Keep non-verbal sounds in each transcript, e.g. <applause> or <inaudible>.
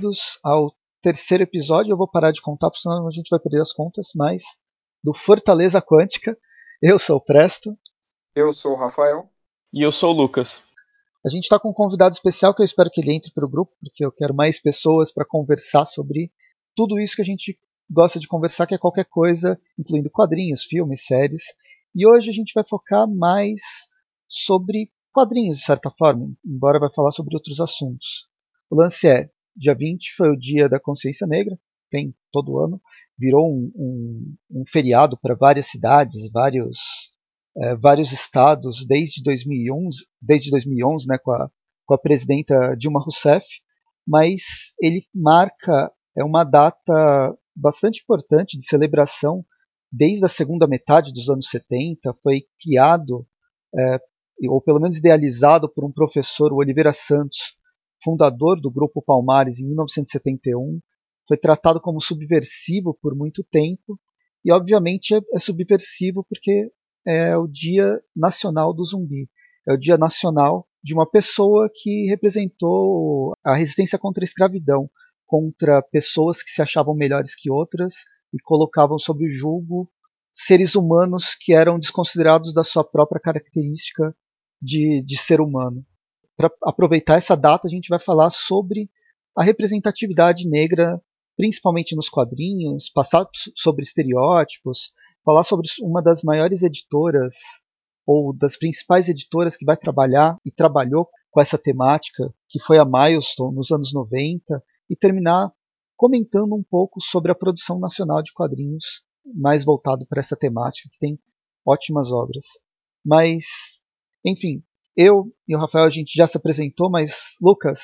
bem-vindos ao terceiro episódio. Eu vou parar de contar, porque senão a gente vai perder as contas, mas do Fortaleza Quântica. Eu sou o Presto. Eu sou o Rafael. E eu sou o Lucas. A gente está com um convidado especial que eu espero que ele entre para o grupo, porque eu quero mais pessoas para conversar sobre tudo isso que a gente gosta de conversar, que é qualquer coisa, incluindo quadrinhos, filmes, séries. E hoje a gente vai focar mais sobre quadrinhos, de certa forma, embora vai falar sobre outros assuntos. O lance é, dia 20 foi o dia da consciência negra, tem todo ano, virou um, um, um feriado para várias cidades, vários, é, vários estados, desde 2011, desde 2011 né, com, a, com a presidenta Dilma Rousseff, mas ele marca é uma data bastante importante de celebração desde a segunda metade dos anos 70, foi criado, é, ou pelo menos idealizado por um professor, o Oliveira Santos, fundador do Grupo Palmares em 1971, foi tratado como subversivo por muito tempo, e obviamente é, é subversivo porque é o Dia Nacional do Zumbi. É o Dia Nacional de uma pessoa que representou a resistência contra a escravidão, contra pessoas que se achavam melhores que outras e colocavam sob o julgo seres humanos que eram desconsiderados da sua própria característica de, de ser humano. Para aproveitar essa data, a gente vai falar sobre a representatividade negra, principalmente nos quadrinhos, passar sobre estereótipos, falar sobre uma das maiores editoras ou das principais editoras que vai trabalhar e trabalhou com essa temática, que foi a Milestone nos anos 90, e terminar comentando um pouco sobre a produção nacional de quadrinhos mais voltado para essa temática, que tem ótimas obras. Mas, enfim, eu e o Rafael a gente já se apresentou, mas Lucas,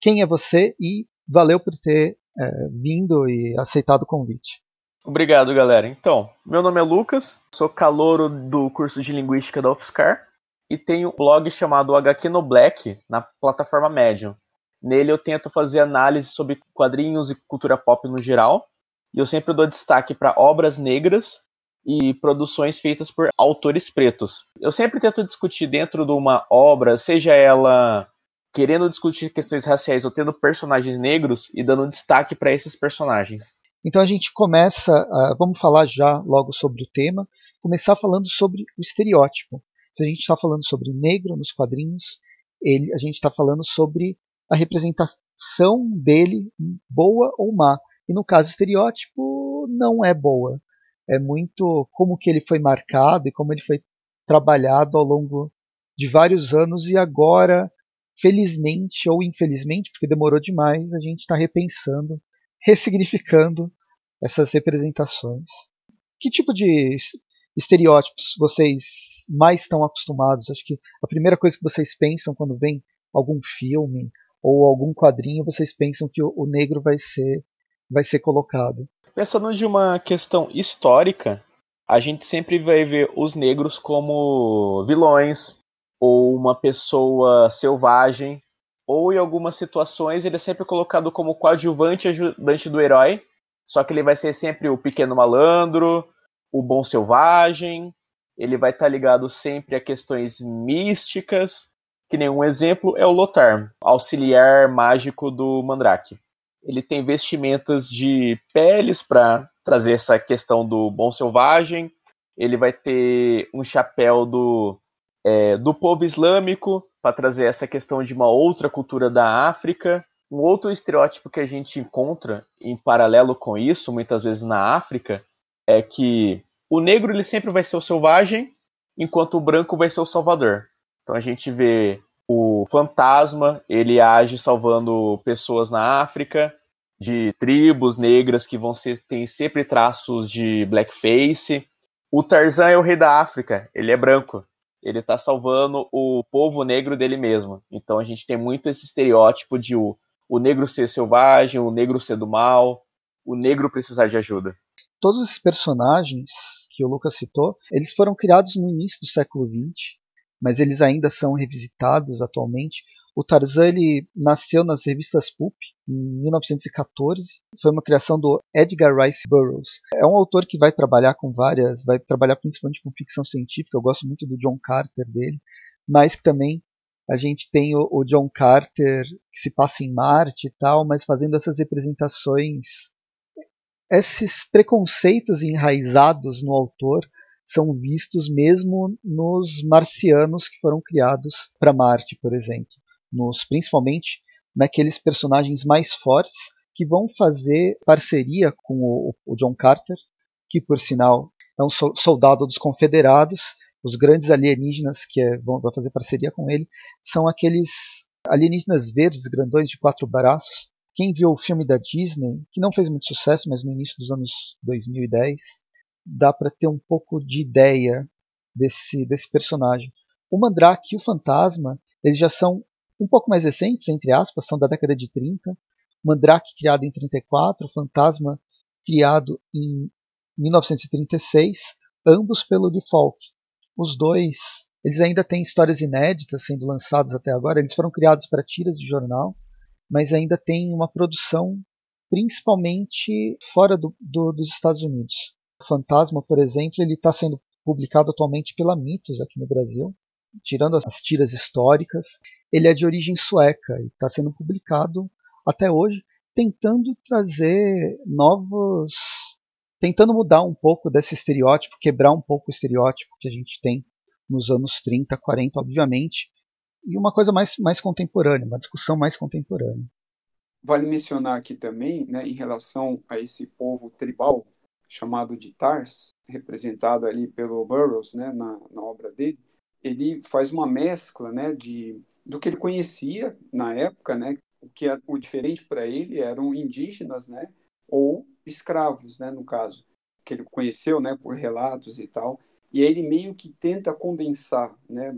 quem é você e valeu por ter é, vindo e aceitado o convite. Obrigado, galera. Então, meu nome é Lucas, sou calouro do curso de Linguística da UFSCar e tenho um blog chamado HQ no Black na plataforma Medium. Nele eu tento fazer análise sobre quadrinhos e cultura pop no geral, e eu sempre dou destaque para obras negras e produções feitas por autores pretos. Eu sempre tento discutir dentro de uma obra, seja ela querendo discutir questões raciais ou tendo personagens negros e dando destaque para esses personagens. Então a gente começa, vamos falar já logo sobre o tema, começar falando sobre o estereótipo. Se a gente está falando sobre negro nos quadrinhos, ele, a gente está falando sobre a representação dele, boa ou má. E no caso estereótipo, não é boa. É muito como que ele foi marcado e como ele foi trabalhado ao longo de vários anos e agora, felizmente ou infelizmente, porque demorou demais, a gente está repensando, ressignificando essas representações. Que tipo de estereótipos vocês mais estão acostumados? Acho que a primeira coisa que vocês pensam quando vem algum filme ou algum quadrinho, vocês pensam que o, negro vai ser vai ser colocado. Pensando de uma questão histórica, a gente sempre vai ver os negros como vilões ou uma pessoa selvagem, ou em algumas situações ele é sempre colocado como coadjuvante ajudante do herói, só que ele vai ser sempre o pequeno malandro, o bom selvagem, ele vai estar ligado sempre a questões místicas, que nenhum exemplo é o Lothar, auxiliar mágico do Mandrake. Ele tem vestimentas de peles para trazer essa questão do bom selvagem. Ele vai ter um chapéu do, é, do povo islâmico para trazer essa questão de uma outra cultura da África. Um outro estereótipo que a gente encontra em paralelo com isso, muitas vezes na África, é que o negro ele sempre vai ser o selvagem, enquanto o branco vai ser o salvador. Então a gente vê o fantasma, ele age salvando pessoas na África, de tribos negras que vão ser tem sempre traços de blackface. O Tarzan é o rei da África, ele é branco. Ele está salvando o povo negro dele mesmo. Então a gente tem muito esse estereótipo de o, o negro ser selvagem, o negro ser do mal, o negro precisar de ajuda. Todos esses personagens que o Lucas citou, eles foram criados no início do século XX mas eles ainda são revisitados atualmente. O Tarzan ele nasceu nas revistas Pulp em 1914. Foi uma criação do Edgar Rice Burroughs. É um autor que vai trabalhar com várias, vai trabalhar principalmente com ficção científica. Eu gosto muito do John Carter dele, mas que também a gente tem o, o John Carter que se passa em Marte e tal, mas fazendo essas representações esses preconceitos enraizados no autor são vistos mesmo nos marcianos que foram criados para Marte, por exemplo, nos principalmente naqueles personagens mais fortes que vão fazer parceria com o, o John Carter, que por sinal é um soldado dos Confederados. Os grandes alienígenas que é, vão, vão fazer parceria com ele são aqueles alienígenas verdes, grandões de quatro braços. Quem viu o filme da Disney, que não fez muito sucesso, mas no início dos anos 2010, dá para ter um pouco de ideia desse, desse personagem. O Mandrake e o Fantasma, eles já são um pouco mais recentes, entre aspas, são da década de 30. Mandrake criado em 34, Fantasma criado em 1936, ambos pelo Default. Os dois, eles ainda têm histórias inéditas sendo lançadas até agora, eles foram criados para tiras de jornal, mas ainda tem uma produção principalmente fora do, do, dos Estados Unidos. Fantasma, por exemplo, ele está sendo publicado atualmente pela Mitos aqui no Brasil, tirando as tiras históricas. Ele é de origem sueca e está sendo publicado até hoje, tentando trazer novos. tentando mudar um pouco desse estereótipo, quebrar um pouco o estereótipo que a gente tem nos anos 30, 40, obviamente, e uma coisa mais, mais contemporânea, uma discussão mais contemporânea. Vale mencionar aqui também, né, em relação a esse povo tribal chamado de Tars, representado ali pelo Burroughs, né, na, na obra dele, ele faz uma mescla, né, de do que ele conhecia na época, né, o que é, o diferente para ele eram indígenas, né, ou escravos, né, no caso, que ele conheceu, né, por relatos e tal. E aí ele meio que tenta condensar, né,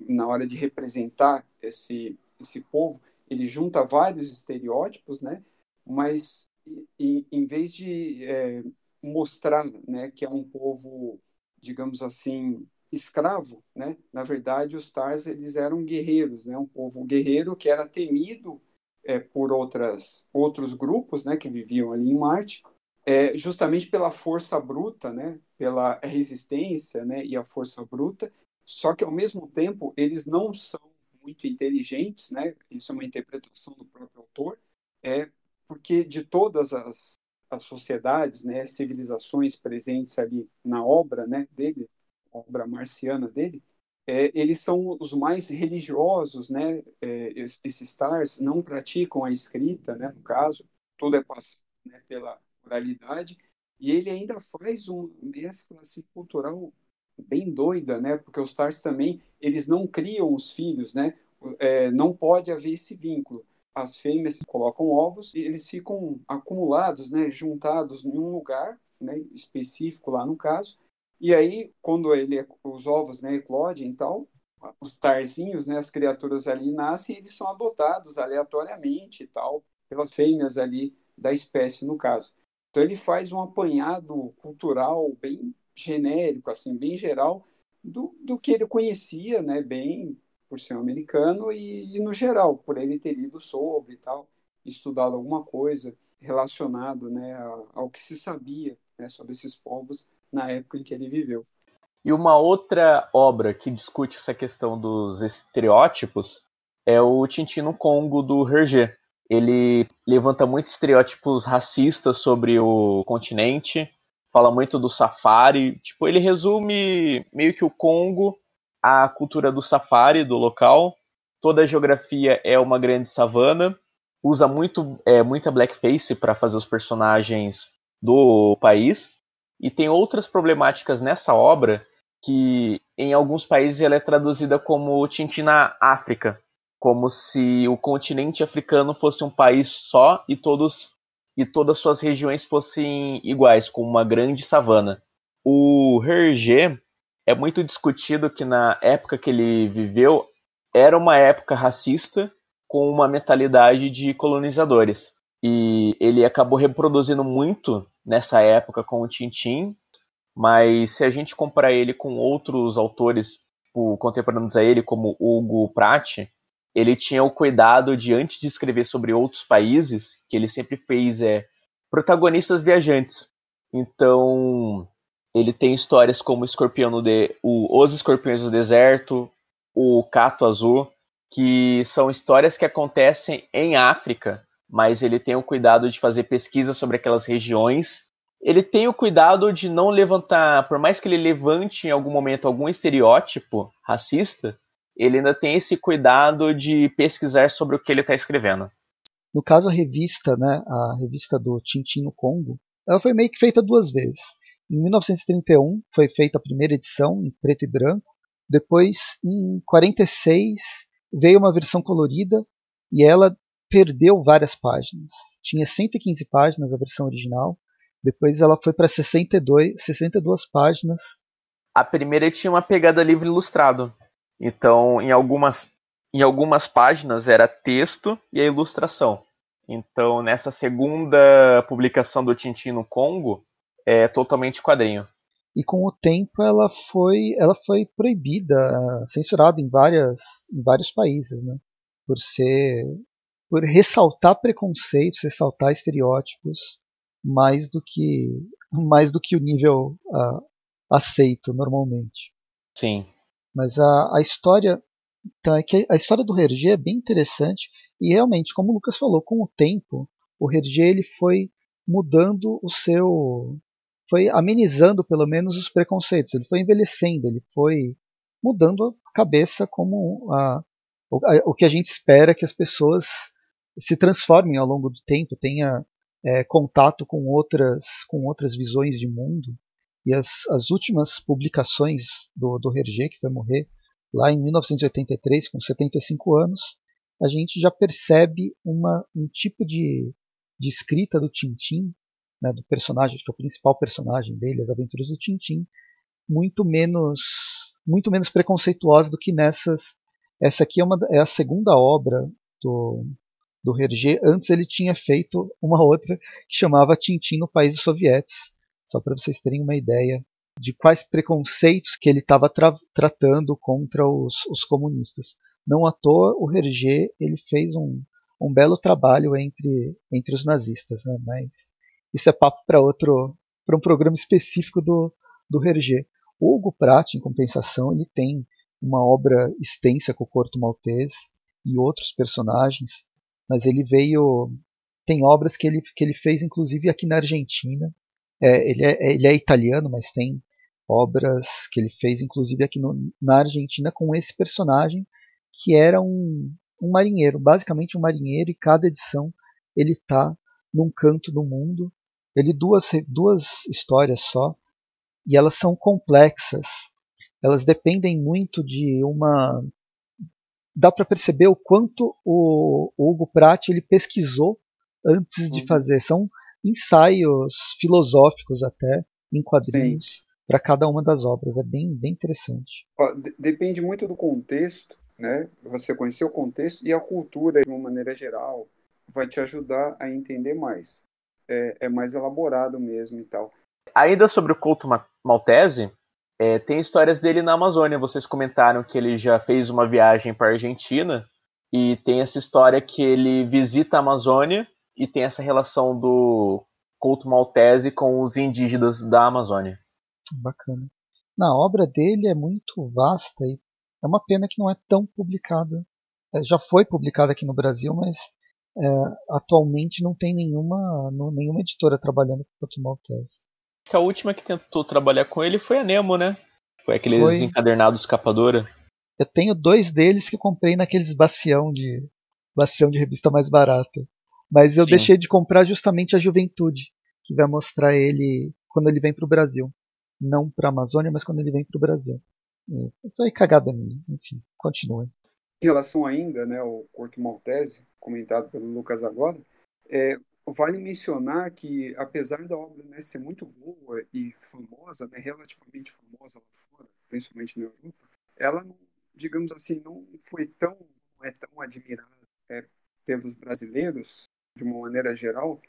na hora de representar esse esse povo, ele junta vários estereótipos, né, mas em, em vez de é, mostrar, né, que é um povo, digamos assim, escravo, né, na verdade os Tars eles eram guerreiros, né, um povo guerreiro que era temido é, por outras outros grupos, né, que viviam ali em Marte é, justamente pela força bruta, né, pela resistência, né, e a força bruta. Só que ao mesmo tempo eles não são muito inteligentes, né? Isso é uma interpretação do próprio autor, é porque de todas as, as sociedades, né, civilizações presentes ali na obra, né, dele, obra marciana dele, é, eles são os mais religiosos, né? É, esses stars não praticam a escrita, né? No caso, tudo é passado né, pela oralidade, e ele ainda faz uma mescla assim, cultural bem doida, né? Porque os Tars também, eles não criam os filhos, né? É, não pode haver esse vínculo. As fêmeas colocam ovos e eles ficam acumulados, né? Juntados em um lugar, né? Específico lá no caso. E aí, quando ele, os ovos, né? Eclodem e tal, os tarzinhos, né? As criaturas ali nascem e eles são adotados aleatoriamente e tal pelas fêmeas ali da espécie no caso. Então ele faz um apanhado cultural bem genérico, assim, bem geral, do, do que ele conhecia, né, bem por ser um americano e, e, no geral, por ele ter lido sobre e tal, estudado alguma coisa relacionado, né, ao, ao que se sabia, né, sobre esses povos na época em que ele viveu. E uma outra obra que discute essa questão dos estereótipos é o Tintino Congo do Hergé. Ele levanta muitos estereótipos racistas sobre o continente, fala muito do safari. Tipo, ele resume meio que o Congo, a cultura do safari do local. Toda a geografia é uma grande savana. Usa muito, é, muita blackface para fazer os personagens do país. E tem outras problemáticas nessa obra que em alguns países ela é traduzida como Tintina África, como se o continente africano fosse um país só e todos e todas suas regiões fossem iguais, como uma grande savana. O Hergé é muito discutido que na época que ele viveu era uma época racista com uma mentalidade de colonizadores. E ele acabou reproduzindo muito nessa época com o Tintin, mas se a gente comparar ele com outros autores tipo, contemporâneos a ele, como Hugo Pratt, ele tinha o cuidado de, antes de escrever sobre outros países, que ele sempre fez é protagonistas viajantes. Então, ele tem histórias como Escorpião de, o, Os Escorpiões do Deserto, o Cato Azul, que são histórias que acontecem em África, mas ele tem o cuidado de fazer pesquisa sobre aquelas regiões. Ele tem o cuidado de não levantar, por mais que ele levante em algum momento algum estereótipo racista, ele ainda tem esse cuidado de pesquisar sobre o que ele está escrevendo. No caso, a revista, né, a revista do Tintin no Congo, ela foi meio que feita duas vezes. Em 1931 foi feita a primeira edição em preto e branco. Depois, em 46, veio uma versão colorida e ela perdeu várias páginas. Tinha 115 páginas a versão original. Depois ela foi para 62, 62 páginas. A primeira tinha uma pegada livre ilustrado. Então, em algumas, em algumas páginas era texto e a ilustração. Então, nessa segunda publicação do Tintin no Congo, é totalmente quadrinho. E com o tempo ela foi, ela foi proibida, censurada em, várias, em vários países, né? Por ser, por ressaltar preconceitos, ressaltar estereótipos mais do que, mais do que o nível uh, aceito normalmente. Sim. Mas a, a história, então é que a história do Hergé é bem interessante e realmente, como o Lucas falou, com o tempo o Hergé ele foi mudando o seu foi amenizando pelo menos os preconceitos. Ele foi envelhecendo, ele foi mudando a cabeça como a, o, a, o que a gente espera que as pessoas se transformem ao longo do tempo, tenha é, contato com outras, com outras visões de mundo. E as, as últimas publicações do, do Hergé, que vai morrer lá em 1983, com 75 anos, a gente já percebe uma, um tipo de, de escrita do Tintin né, do personagem, que é o principal personagem dele, as aventuras do Tintin, muito menos muito menos preconceituosa do que nessas. Essa aqui é, uma, é a segunda obra do, do Hergé. Antes ele tinha feito uma outra que chamava Tintin no País dos Sovietes, só para vocês terem uma ideia de quais preconceitos que ele estava tra tratando contra os, os, comunistas. Não à toa o Hergé ele fez um, um belo trabalho entre, entre os nazistas, né? mas isso é papo para outro, para um programa específico do, do Hergé. O Hugo Pratt, em compensação, ele tem uma obra extensa com o Corto Maltese e outros personagens, mas ele veio tem obras que ele, que ele fez inclusive aqui na Argentina. É, ele, é, ele é italiano, mas tem obras que ele fez inclusive aqui no, na Argentina com esse personagem que era um, um marinheiro, basicamente um marinheiro, e cada edição ele está num canto do mundo ele duas duas histórias só e elas são complexas. Elas dependem muito de uma dá para perceber o quanto o, o Hugo Pratt ele pesquisou antes de uhum. fazer. São ensaios filosóficos até em quadrinhos para cada uma das obras. É bem, bem interessante. Depende muito do contexto, né? Você conhecer o contexto e a cultura de uma maneira geral vai te ajudar a entender mais é, é mais elaborado mesmo e tal. Ainda sobre o Couto Maltese, é, tem histórias dele na Amazônia. Vocês comentaram que ele já fez uma viagem para a Argentina e tem essa história que ele visita a Amazônia e tem essa relação do Couto Maltese com os indígenas da Amazônia. Bacana. Na obra dele é muito vasta e é uma pena que não é tão publicada. É, já foi publicada aqui no Brasil, mas é, atualmente não tem nenhuma, não, nenhuma editora trabalhando com o Maltese. A última que tentou trabalhar com ele foi a Nemo, né? Foi aqueles foi... encadernados capadora. Eu tenho dois deles que eu comprei naqueles bacião de bacião de revista mais barata. Mas eu Sim. deixei de comprar justamente a Juventude, que vai mostrar ele quando ele vem para o Brasil. Não para a Amazônia, mas quando ele vem para o Brasil. É, foi cagada minha. Enfim, continue. Em relação ainda né, ao Corto Maltese, comentado pelo Lucas agora, é, vale mencionar que, apesar da obra né, ser muito boa e famosa, né, relativamente famosa lá fora, principalmente na Europa, ela, digamos assim, não foi tão, não é tão admirada é, pelos brasileiros, de uma maneira geral,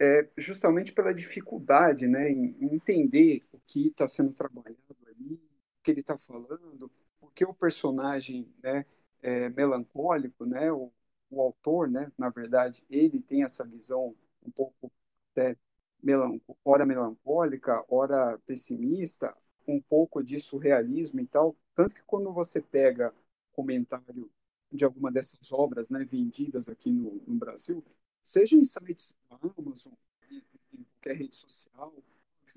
é, justamente pela dificuldade né, em, entender o que está sendo trabalhado ali, o que ele está falando, porque o personagem né, é melancólico, né, o, o autor, né, na verdade, ele tem essa visão um pouco até melanco, ora melancólica, ora pessimista, um pouco de surrealismo e tal. Tanto que quando você pega comentário de alguma dessas obras né, vendidas aqui no, no Brasil, seja em sites da Amazon, em, em qualquer rede social,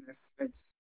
né, sites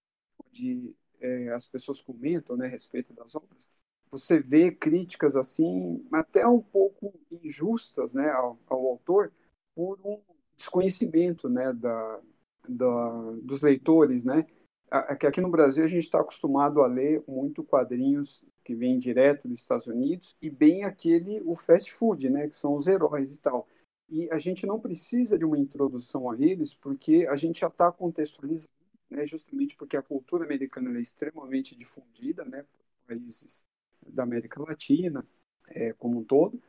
onde é, as pessoas comentam né, a respeito das obras, você vê críticas assim, até um pouco injustas né, ao, ao autor, por um desconhecimento né, da, da, dos leitores. Né? Aqui no Brasil a gente está acostumado a ler muito quadrinhos que vêm direto dos Estados Unidos e bem aquele, o fast food, né, que são os heróis e tal. E a gente não precisa de uma introdução a eles, porque a gente já está contextualizando, né, justamente porque a cultura americana é extremamente difundida, né, por países da América Latina é, como um todo,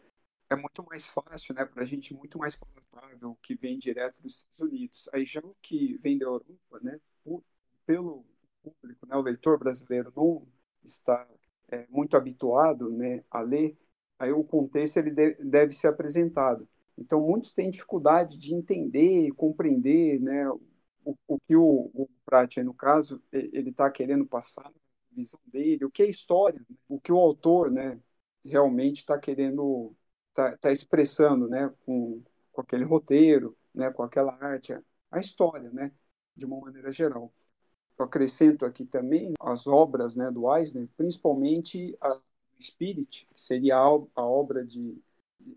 é muito mais fácil, né, para a gente muito mais palatável que vem direto dos Estados Unidos. Aí já o que vem da Europa, né, pelo público, né, o leitor brasileiro não está é, muito habituado, né, a ler, aí o contexto ele deve ser apresentado. Então muitos têm dificuldade de entender e compreender, né, o, o que o, o Prat, no caso, ele está querendo passar visão dele, o que é história, né? o que o autor, né, realmente está querendo, está tá expressando, né, com, com aquele roteiro, né, com aquela arte, a história, né, de uma maneira geral. Eu acrescento aqui também as obras, né, do Eisner, principalmente a Spirit, que seria a, a obra de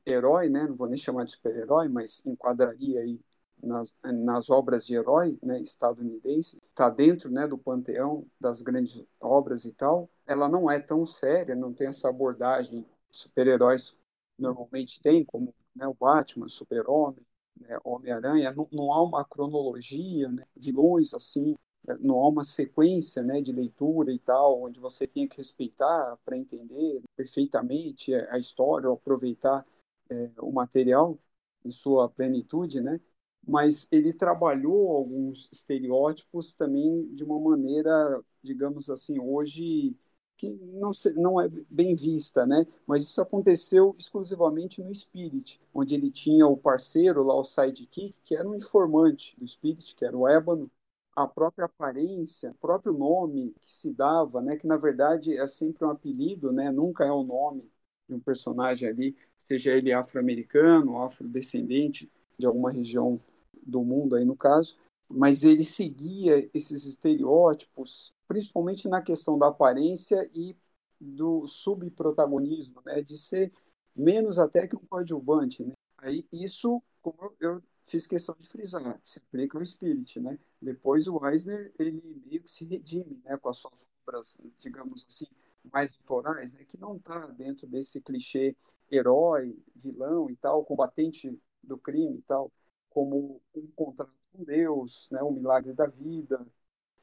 herói, né, não vou nem chamar de super-herói, mas enquadraria aí nas, nas obras de herói né, estadunidense, está dentro né, do panteão das grandes obras e tal, ela não é tão séria, não tem essa abordagem que super-heróis normalmente tem, como né, o Batman, Super-Homem, né, Homem-Aranha, não, não, há uma cronologia, né, vilões assim, né, não há uma sequência né, de leitura e tal, onde você tem que respeitar para entender perfeitamente a história, aproveitar é, o material em sua plenitude, né? Mas ele trabalhou alguns estereótipos também de uma maneira, digamos assim, hoje que não, se, não é bem vista, né? Mas isso aconteceu exclusivamente no Spirit, onde ele tinha o parceiro lá, o sidekick, que era um informante do Spirit, que era o Ébano, a própria aparência, o próprio nome que se dava, né? Que na verdade é sempre um apelido, né? Nunca é o nome de um personagem ali, seja ele afro-americano, afrodescendente de alguma região do mundo aí no caso, mas ele seguia esses estereótipos, principalmente na questão da aparência e do subprotagonismo, né, de ser menos até que um coadjuvante, né? Aí isso, como eu fiz questão de frisar, se aplica ao Spirit, né? Depois o Eisner, ele meio que se redime, né, com as suas obras, digamos assim, mais autorais, né, que não está dentro desse clichê herói, vilão e tal, combatente do crime e tal como um contrato com Deus, né, o milagre da vida,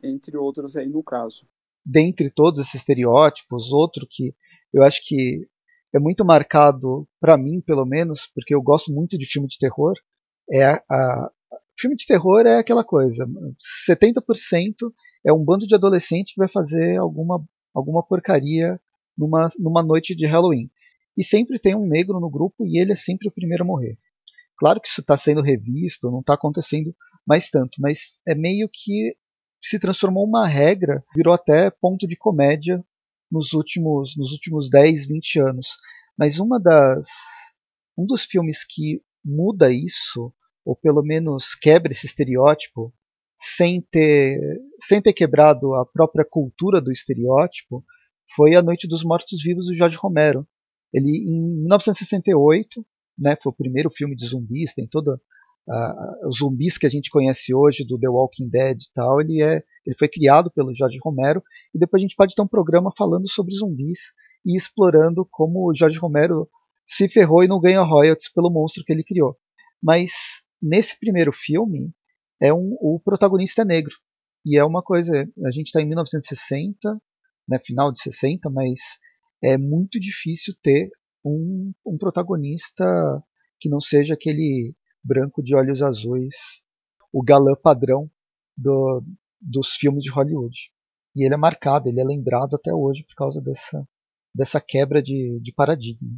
entre outros aí no caso. Dentre todos esses estereótipos, outro que eu acho que é muito marcado para mim, pelo menos, porque eu gosto muito de filme de terror, é a, a filme de terror é aquela coisa, 70% é um bando de adolescente que vai fazer alguma alguma porcaria numa, numa noite de Halloween. E sempre tem um negro no grupo e ele é sempre o primeiro a morrer. Claro que isso está sendo revisto, não está acontecendo mais tanto, mas é meio que se transformou uma regra, virou até ponto de comédia nos últimos, nos últimos 10, 20 anos. Mas uma das, um dos filmes que muda isso, ou pelo menos quebra esse estereótipo, sem ter, sem ter quebrado a própria cultura do estereótipo, foi A Noite dos Mortos Vivos do Jorge Romero. Ele, em 1968, né, foi o primeiro filme de zumbis, tem toda uh, os zumbis que a gente conhece hoje do The Walking Dead e tal, ele é ele foi criado pelo Jorge Romero e depois a gente pode ter um programa falando sobre zumbis e explorando como o Jorge Romero se ferrou e não ganha royalties pelo monstro que ele criou. Mas nesse primeiro filme é um, o protagonista é negro e é uma coisa a gente está em 1960, né, final de 60, mas é muito difícil ter um, um protagonista que não seja aquele branco de olhos azuis, o galã padrão do, dos filmes de Hollywood. E ele é marcado, ele é lembrado até hoje por causa dessa, dessa quebra de, de paradigma.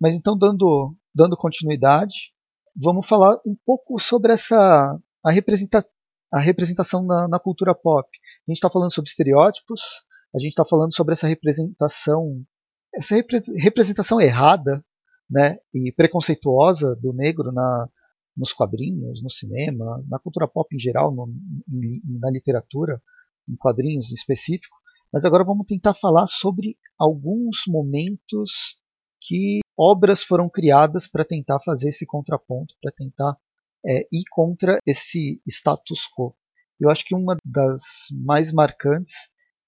Mas então, dando, dando continuidade, vamos falar um pouco sobre essa a, representa, a representação na, na cultura pop. A gente está falando sobre estereótipos, a gente está falando sobre essa representação essa representação errada né, e preconceituosa do negro na, nos quadrinhos, no cinema, na cultura pop em geral, no, na literatura, em quadrinhos em específico. Mas agora vamos tentar falar sobre alguns momentos que obras foram criadas para tentar fazer esse contraponto, para tentar é, ir contra esse status quo. Eu acho que uma das mais marcantes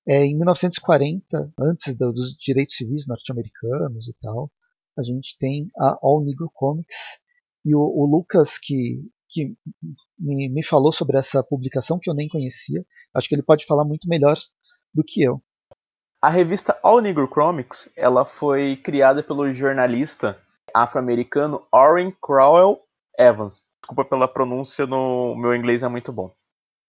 é em 1940, antes dos direitos civis norte-americanos e tal, a gente tem a All Negro Comics e o, o Lucas que, que me, me falou sobre essa publicação que eu nem conhecia, acho que ele pode falar muito melhor do que eu. A revista All Negro Comics ela foi criada pelo jornalista afro-americano Orrin Crowell Evans. Desculpa pela pronúncia, no meu inglês é muito bom.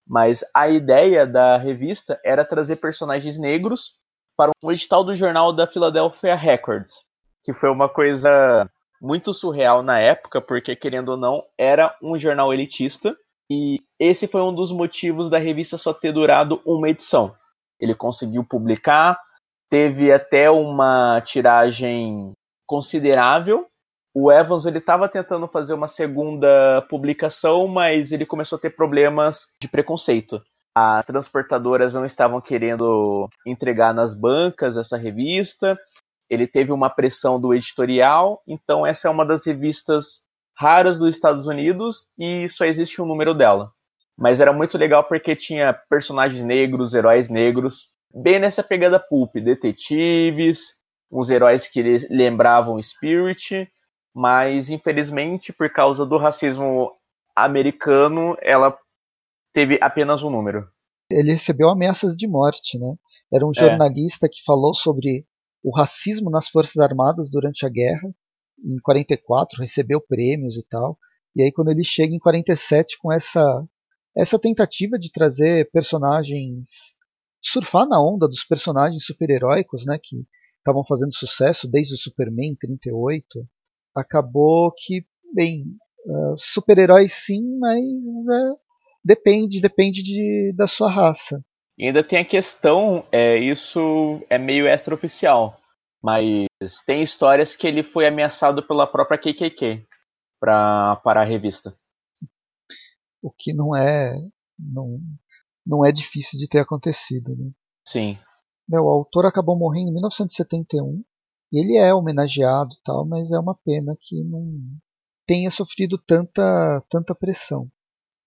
Mas a ideia da revista era trazer personagens negros para um edital do jornal da Philadelphia Records, que foi uma coisa muito surreal na época, porque querendo ou não, era um jornal elitista, e esse foi um dos motivos da revista só ter durado uma edição. Ele conseguiu publicar, teve até uma tiragem considerável. O Evans ele estava tentando fazer uma segunda publicação, mas ele começou a ter problemas de preconceito. As transportadoras não estavam querendo entregar nas bancas essa revista. Ele teve uma pressão do editorial, então essa é uma das revistas raras dos Estados Unidos e só existe um número dela. Mas era muito legal porque tinha personagens negros, heróis negros, bem nessa pegada pulp, detetives, uns heróis que lembravam Spirit, mas infelizmente por causa do racismo americano, ela teve apenas um número. Ele recebeu ameaças de morte, né? Era um é. jornalista é. que falou sobre o racismo nas Forças Armadas durante a guerra, em 44, recebeu prêmios e tal. E aí quando ele chega em 47 com essa essa tentativa de trazer personagens surfar na onda dos personagens super-heróicos, né, que estavam fazendo sucesso desde o Superman 38, acabou que, bem, uh, super-heróis sim, mas uh, depende, depende de, da sua raça. E ainda tem a questão, é, isso é meio extraoficial, mas tem histórias que ele foi ameaçado pela própria KKK para a revista. O que não é. Não, não é difícil de ter acontecido. Né? Sim. Meu, o autor acabou morrendo em 1971. Ele é homenageado tal, mas é uma pena que não tenha sofrido tanta, tanta pressão.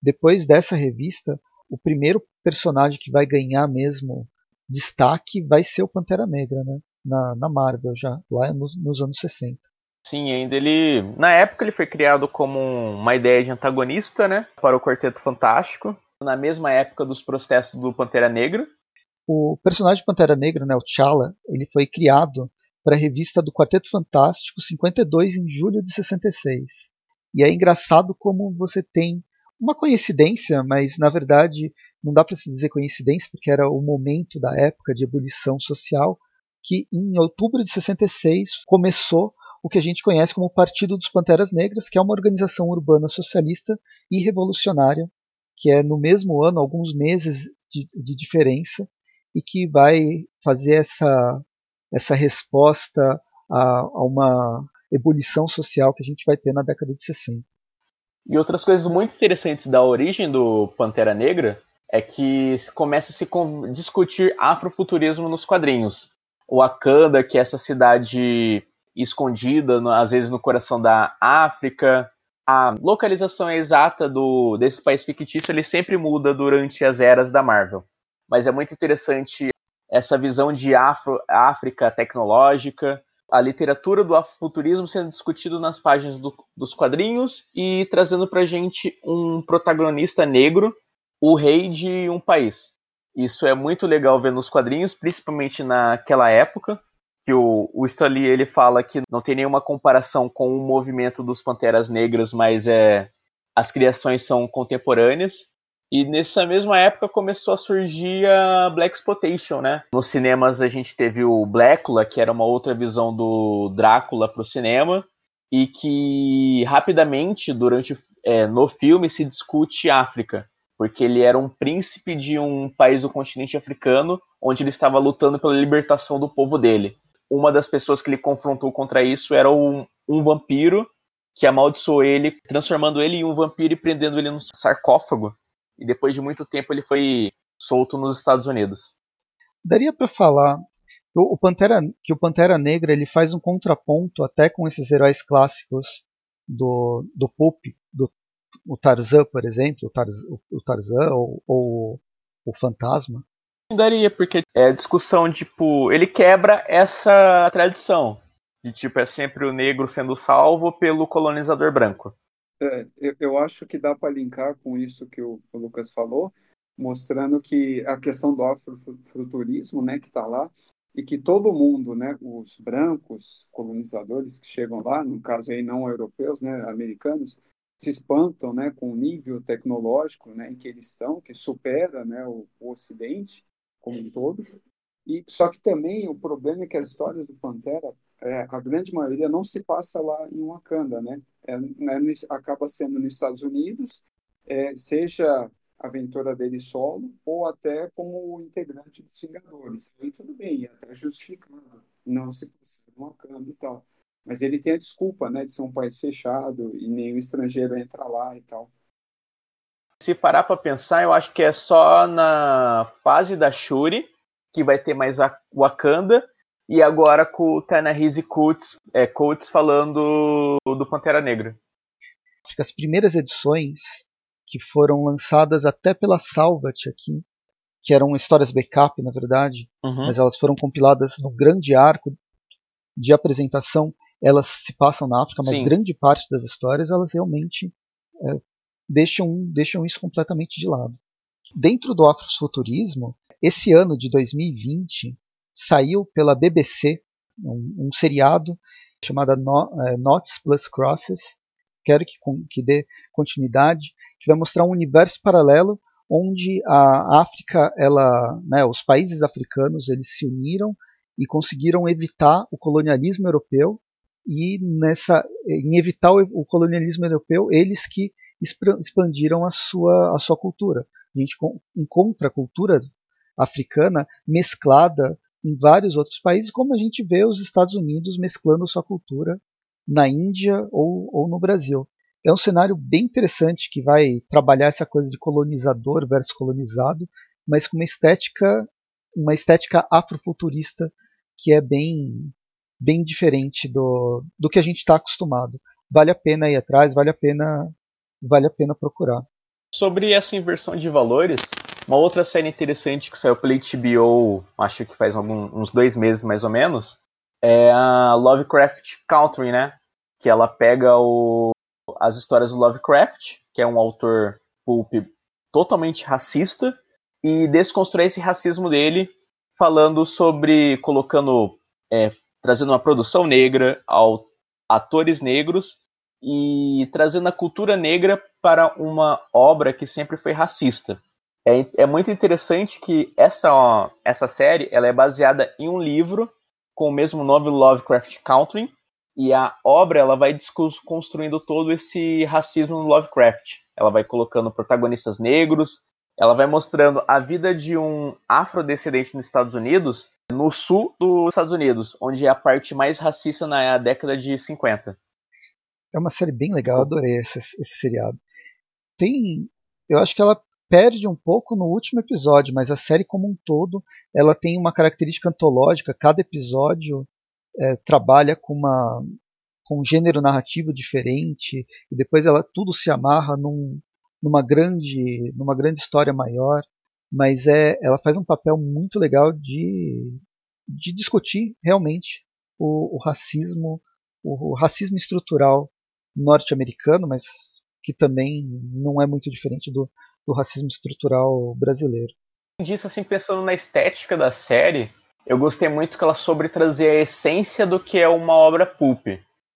Depois dessa revista, o primeiro personagem que vai ganhar mesmo destaque vai ser o Pantera Negra, né? Na, na Marvel já, lá nos, nos anos 60. Sim, ainda ele. Na época ele foi criado como uma ideia de antagonista, né? Para o Quarteto Fantástico na mesma época dos protestos do Pantera Negra. O personagem Pantera Negra, né, o T'Challa, ele foi criado para a revista do Quarteto Fantástico 52 em julho de 66. E é engraçado como você tem uma coincidência, mas na verdade não dá para se dizer coincidência porque era o momento da época de ebulição social que em outubro de 66 começou o que a gente conhece como Partido dos Panteras Negras, que é uma organização urbana socialista e revolucionária que é no mesmo ano, alguns meses de, de diferença, e que vai fazer essa, essa resposta a, a uma ebulição social que a gente vai ter na década de 60. E outras coisas muito interessantes da origem do Pantera Negra é que começa a se discutir afrofuturismo nos quadrinhos. O Wakanda, que é essa cidade escondida, às vezes no coração da África, a localização exata do, desse país fictício ele sempre muda durante as eras da Marvel. Mas é muito interessante essa visão de Afro, África tecnológica, a literatura do afrofuturismo sendo discutido nas páginas do, dos quadrinhos e trazendo pra gente um protagonista negro, o rei de um país. Isso é muito legal ver nos quadrinhos, principalmente naquela época, que o, o ele fala que não tem nenhuma comparação com o movimento dos Panteras Negras, mas é as criações são contemporâneas. E nessa mesma época começou a surgir a Black Exploitation, né? Nos cinemas a gente teve o Blácula, que era uma outra visão do Drácula para o cinema, e que rapidamente, durante é, no filme, se discute África, porque ele era um príncipe de um país do continente africano, onde ele estava lutando pela libertação do povo dele uma das pessoas que ele confrontou contra isso era o, um vampiro que amaldiçoou ele, transformando ele em um vampiro e prendendo ele num sarcófago. E depois de muito tempo ele foi solto nos Estados Unidos. Daria para falar o Pantera, que o Pantera Negra ele faz um contraponto até com esses heróis clássicos do, do Pulp, do o Tarzan, por exemplo, o, Tarz, o Tarzan ou, ou o Fantasma. Daria, porque é discussão, tipo, ele quebra essa tradição de tipo, é sempre o negro sendo salvo pelo colonizador branco. É, eu, eu acho que dá para linkar com isso que o, o, Lucas falou, mostrando que a questão do afrofuturismo, né, que está lá, e que todo mundo, né, os brancos colonizadores que chegam lá, no caso aí não europeus, né, americanos, se espantam, né, com o nível tecnológico, né, em que eles estão, que supera, né, o, o Ocidente como um todo. E só que também o problema é que as histórias do Pantera, é, a grande maioria não se passa lá em Wakanda, né? É, né acaba sendo nos Estados Unidos, é, seja aventura dele solo ou até como integrante dos Vingadores. E tudo bem, é até justificado não se passar em Wakanda e tal. Mas ele tem a desculpa, né, de ser um país fechado e nenhum estrangeiro entra lá e tal. Se parar para pensar, eu acho que é só na fase da Shuri que vai ter mais a Wakanda e agora com o Tanahisi Coates, é, Coates falando do Pantera Negra. As primeiras edições que foram lançadas até pela Salvat aqui, que eram histórias backup, na verdade, uhum. mas elas foram compiladas no grande arco de apresentação. Elas se passam na África, mas Sim. grande parte das histórias elas realmente é, deixam, deixam isso completamente de lado. Dentro do afrofuturismo, esse ano de 2020 saiu pela BBC um, um seriado chamado é, Knots Plus Crosses, quero que, que dê continuidade, que vai mostrar um universo paralelo onde a África, ela, né, os países africanos, eles se uniram e conseguiram evitar o colonialismo europeu e nessa em evitar o, o colonialismo europeu, eles que expandiram a sua a sua cultura. A gente encontra a cultura africana mesclada em vários outros países, como a gente vê os Estados Unidos mesclando sua cultura na Índia ou, ou no Brasil. É um cenário bem interessante que vai trabalhar essa coisa de colonizador versus colonizado, mas com uma estética, uma estética afrofuturista que é bem, bem diferente do, do que a gente está acostumado. Vale a pena ir atrás, vale a pena, vale a pena procurar. Sobre essa inversão de valores, uma outra série interessante que saiu pela HBO, acho que faz algum, uns dois meses mais ou menos, é a Lovecraft Country, né? Que ela pega o, as histórias do Lovecraft, que é um autor pulp totalmente racista, e desconstrói esse racismo dele, falando sobre colocando, é, trazendo uma produção negra, ao, atores negros e trazendo a cultura negra para uma obra que sempre foi racista. É, é muito interessante que essa, ó, essa série ela é baseada em um livro com o mesmo nome, Lovecraft Country, e a obra ela vai construindo todo esse racismo no Lovecraft. Ela vai colocando protagonistas negros, ela vai mostrando a vida de um afrodescendente nos Estados Unidos, no sul dos Estados Unidos, onde é a parte mais racista na década de 50. É uma série bem legal, adorei esse, esse seriado. Tem, eu acho que ela perde um pouco no último episódio, mas a série como um todo ela tem uma característica antológica. Cada episódio é, trabalha com uma com um gênero narrativo diferente e depois ela tudo se amarra num, numa grande numa grande história maior. Mas é ela faz um papel muito legal de de discutir realmente o, o racismo o, o racismo estrutural norte-americano, mas que também não é muito diferente do, do racismo estrutural brasileiro. Disso, assim, pensando na estética da série, eu gostei muito que ela sobre trazer a essência do que é uma obra pulp.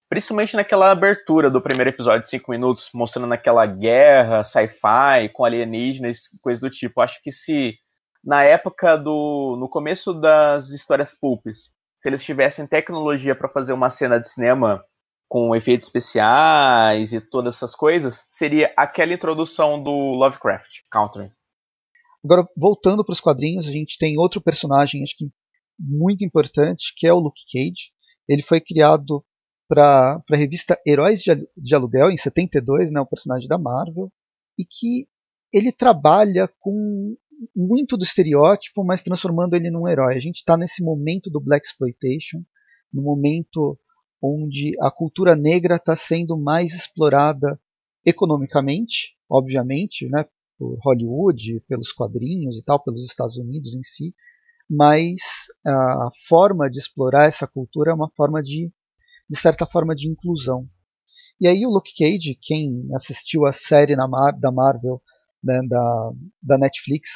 Principalmente naquela abertura do primeiro episódio de 5 minutos, mostrando aquela guerra, sci-fi, com alienígenas, coisa do tipo. Acho que se na época do. no começo das histórias pulps, se eles tivessem tecnologia para fazer uma cena de cinema com efeitos especiais e todas essas coisas, seria aquela introdução do Lovecraft Country. Agora, voltando para os quadrinhos, a gente tem outro personagem, acho que muito importante, que é o Luke Cage. Ele foi criado para a revista Heróis de, de Aluguel, em 72, né, o personagem da Marvel, e que ele trabalha com muito do estereótipo, mas transformando ele num herói. A gente está nesse momento do Black Exploitation, no momento onde a cultura negra está sendo mais explorada economicamente, obviamente, né, por Hollywood, pelos quadrinhos e tal, pelos Estados Unidos em si, mas a forma de explorar essa cultura é uma forma de, de certa forma, de inclusão. E aí o Luke Cage, quem assistiu a série Mar da Marvel, né, da, da Netflix,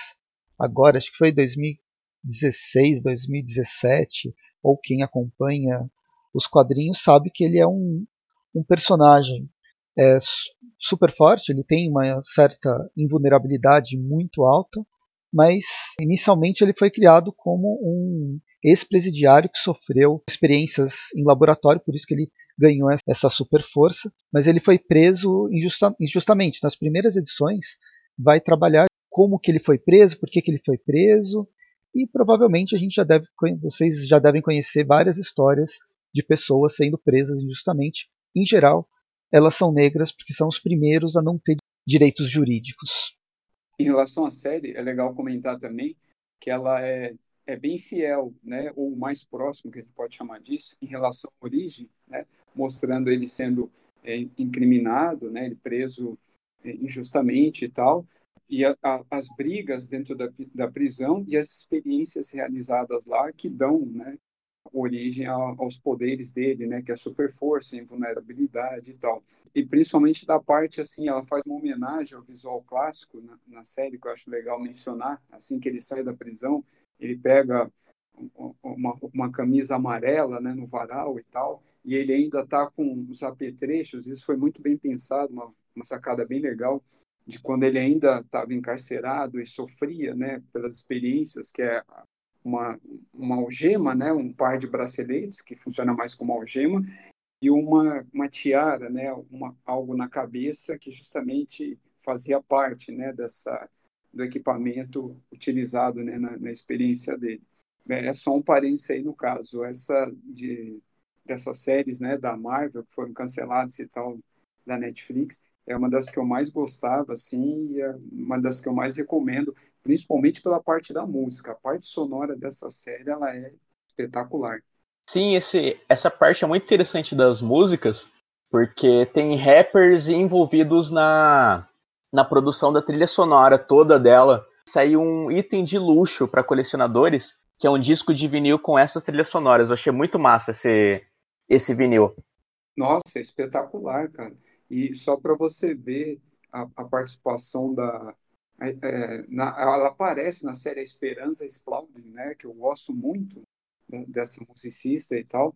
agora, acho que foi 2016, 2017, ou quem acompanha os quadrinhos sabe que ele é um, um personagem é, super forte, ele tem uma certa invulnerabilidade muito alta, mas inicialmente ele foi criado como um ex-presidiário que sofreu experiências em laboratório, por isso que ele ganhou essa super força, mas ele foi preso injusta, injustamente. Nas primeiras edições vai trabalhar como que ele foi preso, por que, que ele foi preso, e provavelmente a gente já deve, vocês já devem conhecer várias histórias de pessoas sendo presas injustamente. Em geral, elas são negras porque são os primeiros a não ter direitos jurídicos. Em relação à série, é legal comentar também que ela é, é bem fiel, né, ou mais próximo, que a gente pode chamar disso, em relação à origem, né, mostrando ele sendo é, incriminado, né, ele preso é, injustamente e tal, e a, a, as brigas dentro da, da prisão e as experiências realizadas lá que dão, né, origem aos poderes dele, né, que é super força, invulnerabilidade e tal. E principalmente da parte assim, ela faz uma homenagem ao visual clássico na, na série que eu acho legal mencionar. Assim que ele sai da prisão, ele pega uma, uma camisa amarela, né, no varal e tal, e ele ainda está com os apetrechos. Isso foi muito bem pensado, uma, uma sacada bem legal de quando ele ainda estava encarcerado e sofria, né, pelas experiências que é uma, uma algema, né, um par de braceletes que funciona mais como algema e uma, uma tiara, né, uma, algo na cabeça que justamente fazia parte, né, dessa do equipamento utilizado né, na, na experiência dele. É, é só um parênteses aí no caso, essa de dessas séries, né, da Marvel que foram canceladas e tal da Netflix, é uma das que eu mais gostava, assim, e é uma das que eu mais recomendo, principalmente pela parte da música. A parte sonora dessa série ela é espetacular. Sim, esse, essa parte é muito interessante das músicas, porque tem rappers envolvidos na, na produção da trilha sonora toda dela. Saiu um item de luxo para colecionadores, que é um disco de vinil com essas trilhas sonoras. Eu achei muito massa esse, esse vinil. Nossa, é espetacular, cara. E só para você ver a, a participação da, é, é, na, ela aparece na série Esperança Exploding, né, que eu gosto muito dessa musicista e tal.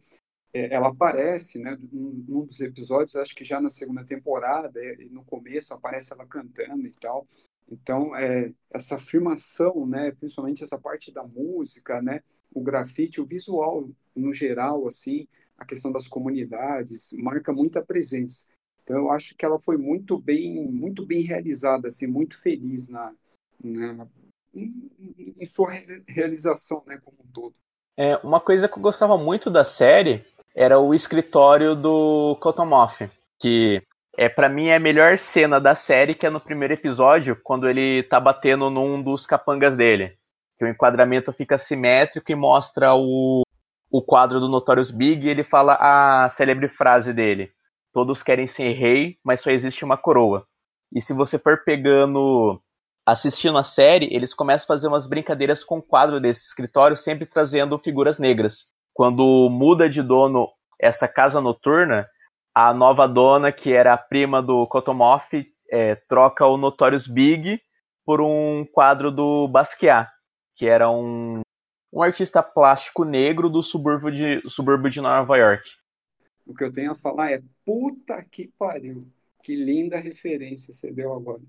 É, ela aparece, né, num, num, dos episódios, acho que já na segunda temporada, e no começo aparece ela cantando e tal. Então, é, essa afirmação, né, principalmente essa parte da música, né, o grafite, o visual no geral, assim, a questão das comunidades, marca muita presença. Então eu acho que ela foi muito bem, muito bem realizada, assim, muito feliz na, na em, em, sua realização, né, como um todo. É, uma coisa que eu gostava muito da série era o escritório do Cottonmouth, que é para mim é a melhor cena da série, que é no primeiro episódio, quando ele tá batendo num dos capangas dele. Que o enquadramento fica simétrico e mostra o, o quadro do Notorious Big e ele fala a célebre frase dele todos querem ser rei, mas só existe uma coroa. E se você for pegando, assistindo a série, eles começam a fazer umas brincadeiras com o quadro desse escritório, sempre trazendo figuras negras. Quando muda de dono essa casa noturna, a nova dona, que era a prima do Cottomoff, é, troca o Notorious Big por um quadro do Basquiat, que era um, um artista plástico negro do subúrbio de, subúrbio de Nova York. O que eu tenho a falar é puta que pariu. Que linda referência você deu agora.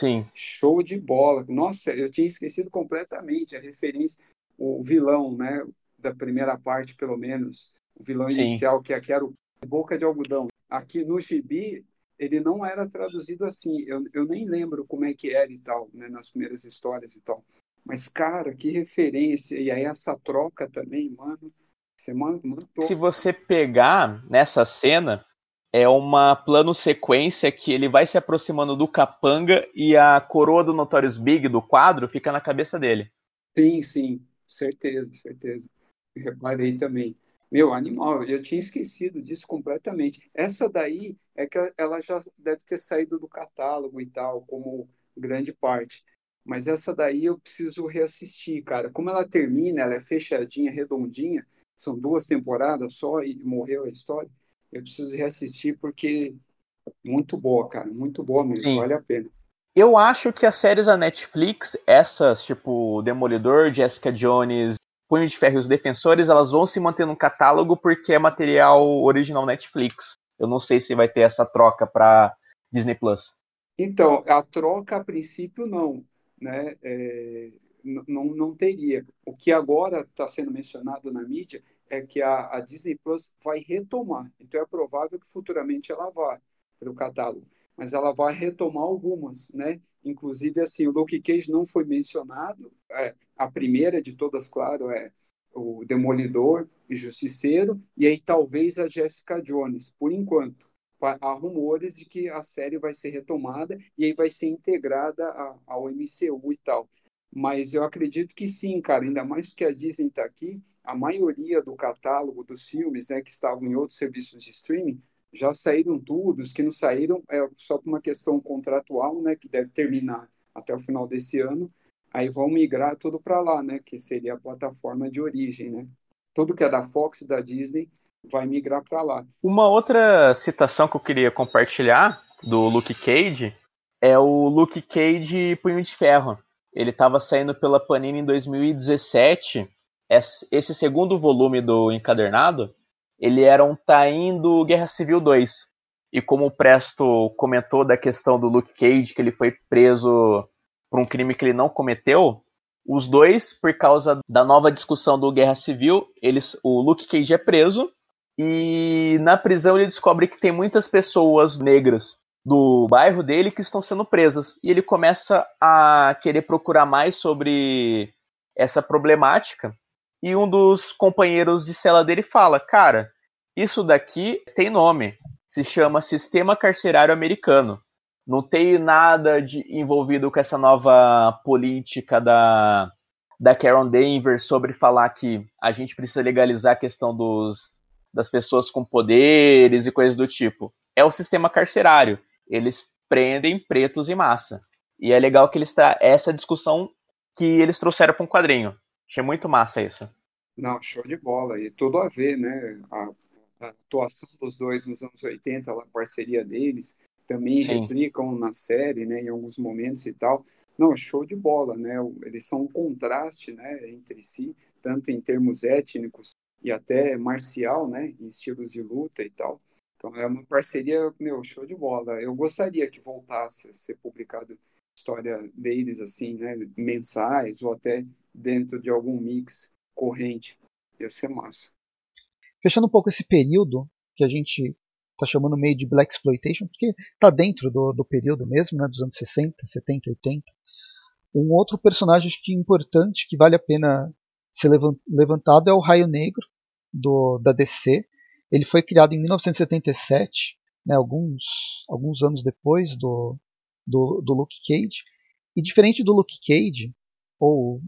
Sim. Show de bola. Nossa, eu tinha esquecido completamente a referência, o vilão, né? Da primeira parte, pelo menos. O vilão Sim. inicial, que aqui era o Boca de Algodão. Aqui no Gibi, ele não era traduzido assim. Eu, eu nem lembro como é que era e tal, né? Nas primeiras histórias e tal. Mas, cara, que referência. E aí essa troca também, mano Você matou. Se você pegar nessa cena, é uma plano sequência que ele vai se aproximando do capanga e a coroa do Notorious Big do quadro fica na cabeça dele. Sim, sim, certeza, certeza. reparei também. Meu, animal, eu tinha esquecido disso completamente. Essa daí é que ela já deve ter saído do catálogo e tal, como grande parte. Mas essa daí eu preciso reassistir, cara. Como ela termina, ela é fechadinha, redondinha, são duas temporadas só e morreu a história. Eu preciso reassistir porque muito boa, cara, muito boa mesmo, Sim. vale a pena. Eu acho que as séries da Netflix, essas tipo Demolidor, Jessica Jones, Punho de Ferro e os Defensores, elas vão se manter no catálogo porque é material original Netflix. Eu não sei se vai ter essa troca para Disney Plus. Então, a troca a princípio não, né? É, não, não teria. O que agora está sendo mencionado na mídia é que a, a, Disney Plus vai retomar. Então é provável que futuramente ela vá para o catálogo, mas ela vai retomar algumas, né? Inclusive assim, o Luke Cage não foi mencionado. É, a primeira de todas, claro, é o Demolidor e Justiceiro, e aí talvez a Jessica Jones, por enquanto. Há rumores de que a série vai ser retomada e aí vai ser integrada ao MCU e tal. Mas eu acredito que sim, cara, ainda mais porque a Disney está aqui, a maioria do catálogo dos filmes né, que estavam em outros serviços de streaming já saíram todos, que não saíram é só por uma questão contratual, né, que deve terminar até o final desse ano, aí vão migrar tudo para lá, né, que seria a plataforma de origem, né. Tudo que é da Fox e da Disney vai migrar para lá. Uma outra citação que eu queria compartilhar do Luke Cage é o Luke Cage Punho de Ferro. Ele estava saindo pela Panini em 2017. Esse segundo volume do encadernado, ele era um tain do Guerra Civil 2. E como o Presto comentou da questão do Luke Cage, que ele foi preso por um crime que ele não cometeu, os dois, por causa da nova discussão do Guerra Civil, eles, o Luke Cage é preso e na prisão ele descobre que tem muitas pessoas negras do bairro dele que estão sendo presas. E ele começa a querer procurar mais sobre essa problemática. E um dos companheiros de cela dele fala: Cara, isso daqui tem nome. Se chama Sistema Carcerário Americano. Não tem nada de envolvido com essa nova política da, da Karen Denver sobre falar que a gente precisa legalizar a questão dos, das pessoas com poderes e coisas do tipo. É o sistema carcerário eles prendem pretos em massa. E é legal que eles tra essa discussão que eles trouxeram para um quadrinho. Achei muito massa isso. Não, show de bola. E tudo a ver, né? A, a atuação dos dois nos anos 80, a parceria deles, também Sim. replicam na série, né? Em alguns momentos e tal. Não, show de bola, né? Eles são um contraste, né? Entre si, tanto em termos étnicos e até marcial, né? Em estilos de luta e tal. Então é uma parceria, meu, show de bola. Eu gostaria que voltasse a ser publicado história deles, assim, né, mensais ou até dentro de algum mix corrente. Ia ser massa. Fechando um pouco esse período que a gente está chamando meio de Black Exploitation, porque está dentro do, do período mesmo, né, dos anos 60, 70, 80. Um outro personagem que importante, que vale a pena ser levantado, é o Raio Negro, do, da DC, ele foi criado em 1977, né, alguns, alguns anos depois do, do, do Luke Cage. E diferente do Luke Cage, ou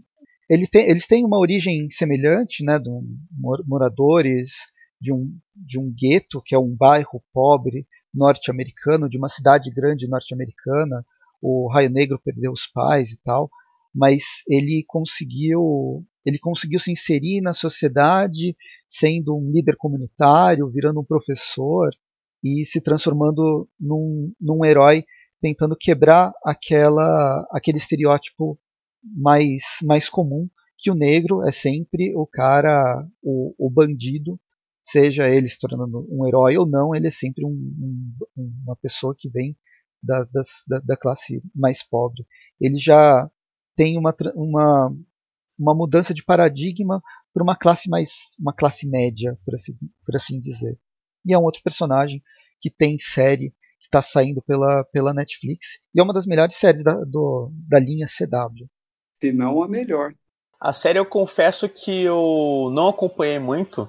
ele tem, eles têm uma origem semelhante, né, de um, moradores de um, de um gueto, que é um bairro pobre norte-americano, de uma cidade grande norte-americana. O Raio Negro perdeu os pais e tal, mas ele conseguiu ele conseguiu se inserir na sociedade, sendo um líder comunitário, virando um professor e se transformando num, num herói, tentando quebrar aquela, aquele estereótipo mais, mais comum que o negro é sempre o cara, o, o bandido, seja ele se tornando um herói ou não, ele é sempre um, um, uma pessoa que vem da, das, da, da, classe mais pobre. Ele já tem uma, uma, uma mudança de paradigma para uma classe mais uma classe média, por assim, por assim dizer. E é um outro personagem que tem série que está saindo pela, pela Netflix e é uma das melhores séries da, do, da linha CW. Se não a melhor. A série eu confesso que eu não acompanhei muito,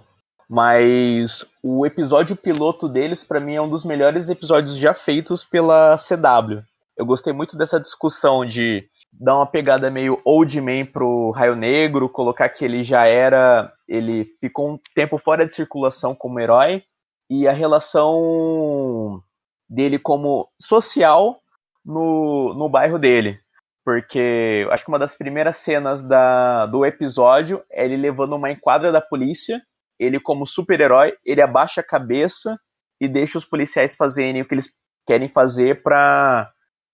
Mas o episódio piloto deles, para mim, é um dos melhores episódios já feitos pela CW. Eu gostei muito dessa discussão de dar uma pegada meio old man pro Raio Negro, colocar que ele já era. Ele ficou um tempo fora de circulação como herói, e a relação dele como social no, no bairro dele. Porque acho que uma das primeiras cenas da, do episódio é ele levando uma enquadra da polícia ele como super-herói, ele abaixa a cabeça e deixa os policiais fazerem o que eles querem fazer para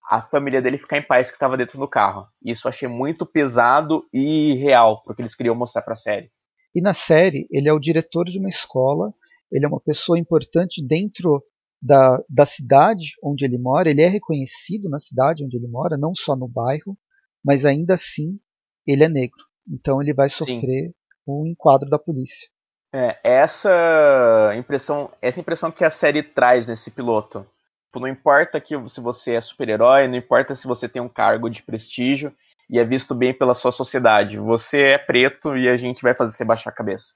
a família dele ficar em paz que estava dentro do carro. Isso eu achei muito pesado e real porque eles queriam mostrar para a série. E na série, ele é o diretor de uma escola, ele é uma pessoa importante dentro da, da cidade onde ele mora, ele é reconhecido na cidade onde ele mora, não só no bairro, mas ainda assim ele é negro. Então ele vai sofrer Sim. um enquadro da polícia. É, essa impressão, essa impressão que a série traz nesse piloto. Tipo, não importa que se você é super-herói, não importa se você tem um cargo de prestígio e é visto bem pela sua sociedade. Você é preto e a gente vai fazer você baixar a cabeça.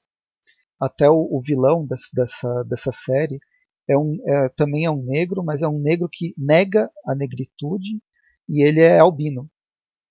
Até o, o vilão dessa, dessa, dessa série é um, é, também é um negro, mas é um negro que nega a negritude e ele é albino.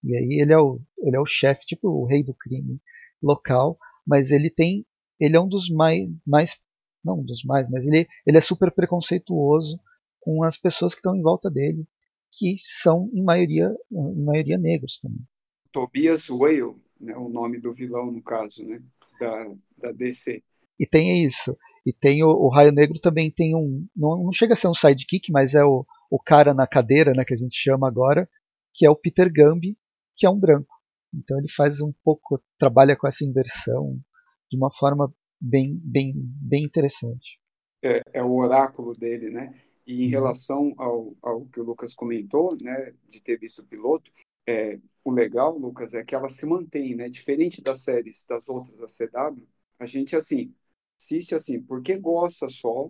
E aí ele é o, ele é o chefe, tipo o rei do crime local, mas ele tem ele é um dos mais, mais não um dos mais, mas ele, ele é super preconceituoso com as pessoas que estão em volta dele, que são em maioria, em maioria negros também. Tobias Whale, né, o nome do vilão no caso, né, da, da DC. E tem isso. E tem o, o Raio Negro também tem um, não, não chega a ser um sidekick, mas é o, o cara na cadeira, né, que a gente chama agora, que é o Peter Gambi, que é um branco. Então ele faz um pouco, trabalha com essa inversão de uma forma bem, bem, bem interessante. É, é o oráculo dele, né? E em uhum. relação ao, ao que o Lucas comentou, né, de ter visto o piloto, é, o legal, Lucas, é que ela se mantém, né? Diferente das séries das outras da CW, a gente assim assiste assim porque gosta só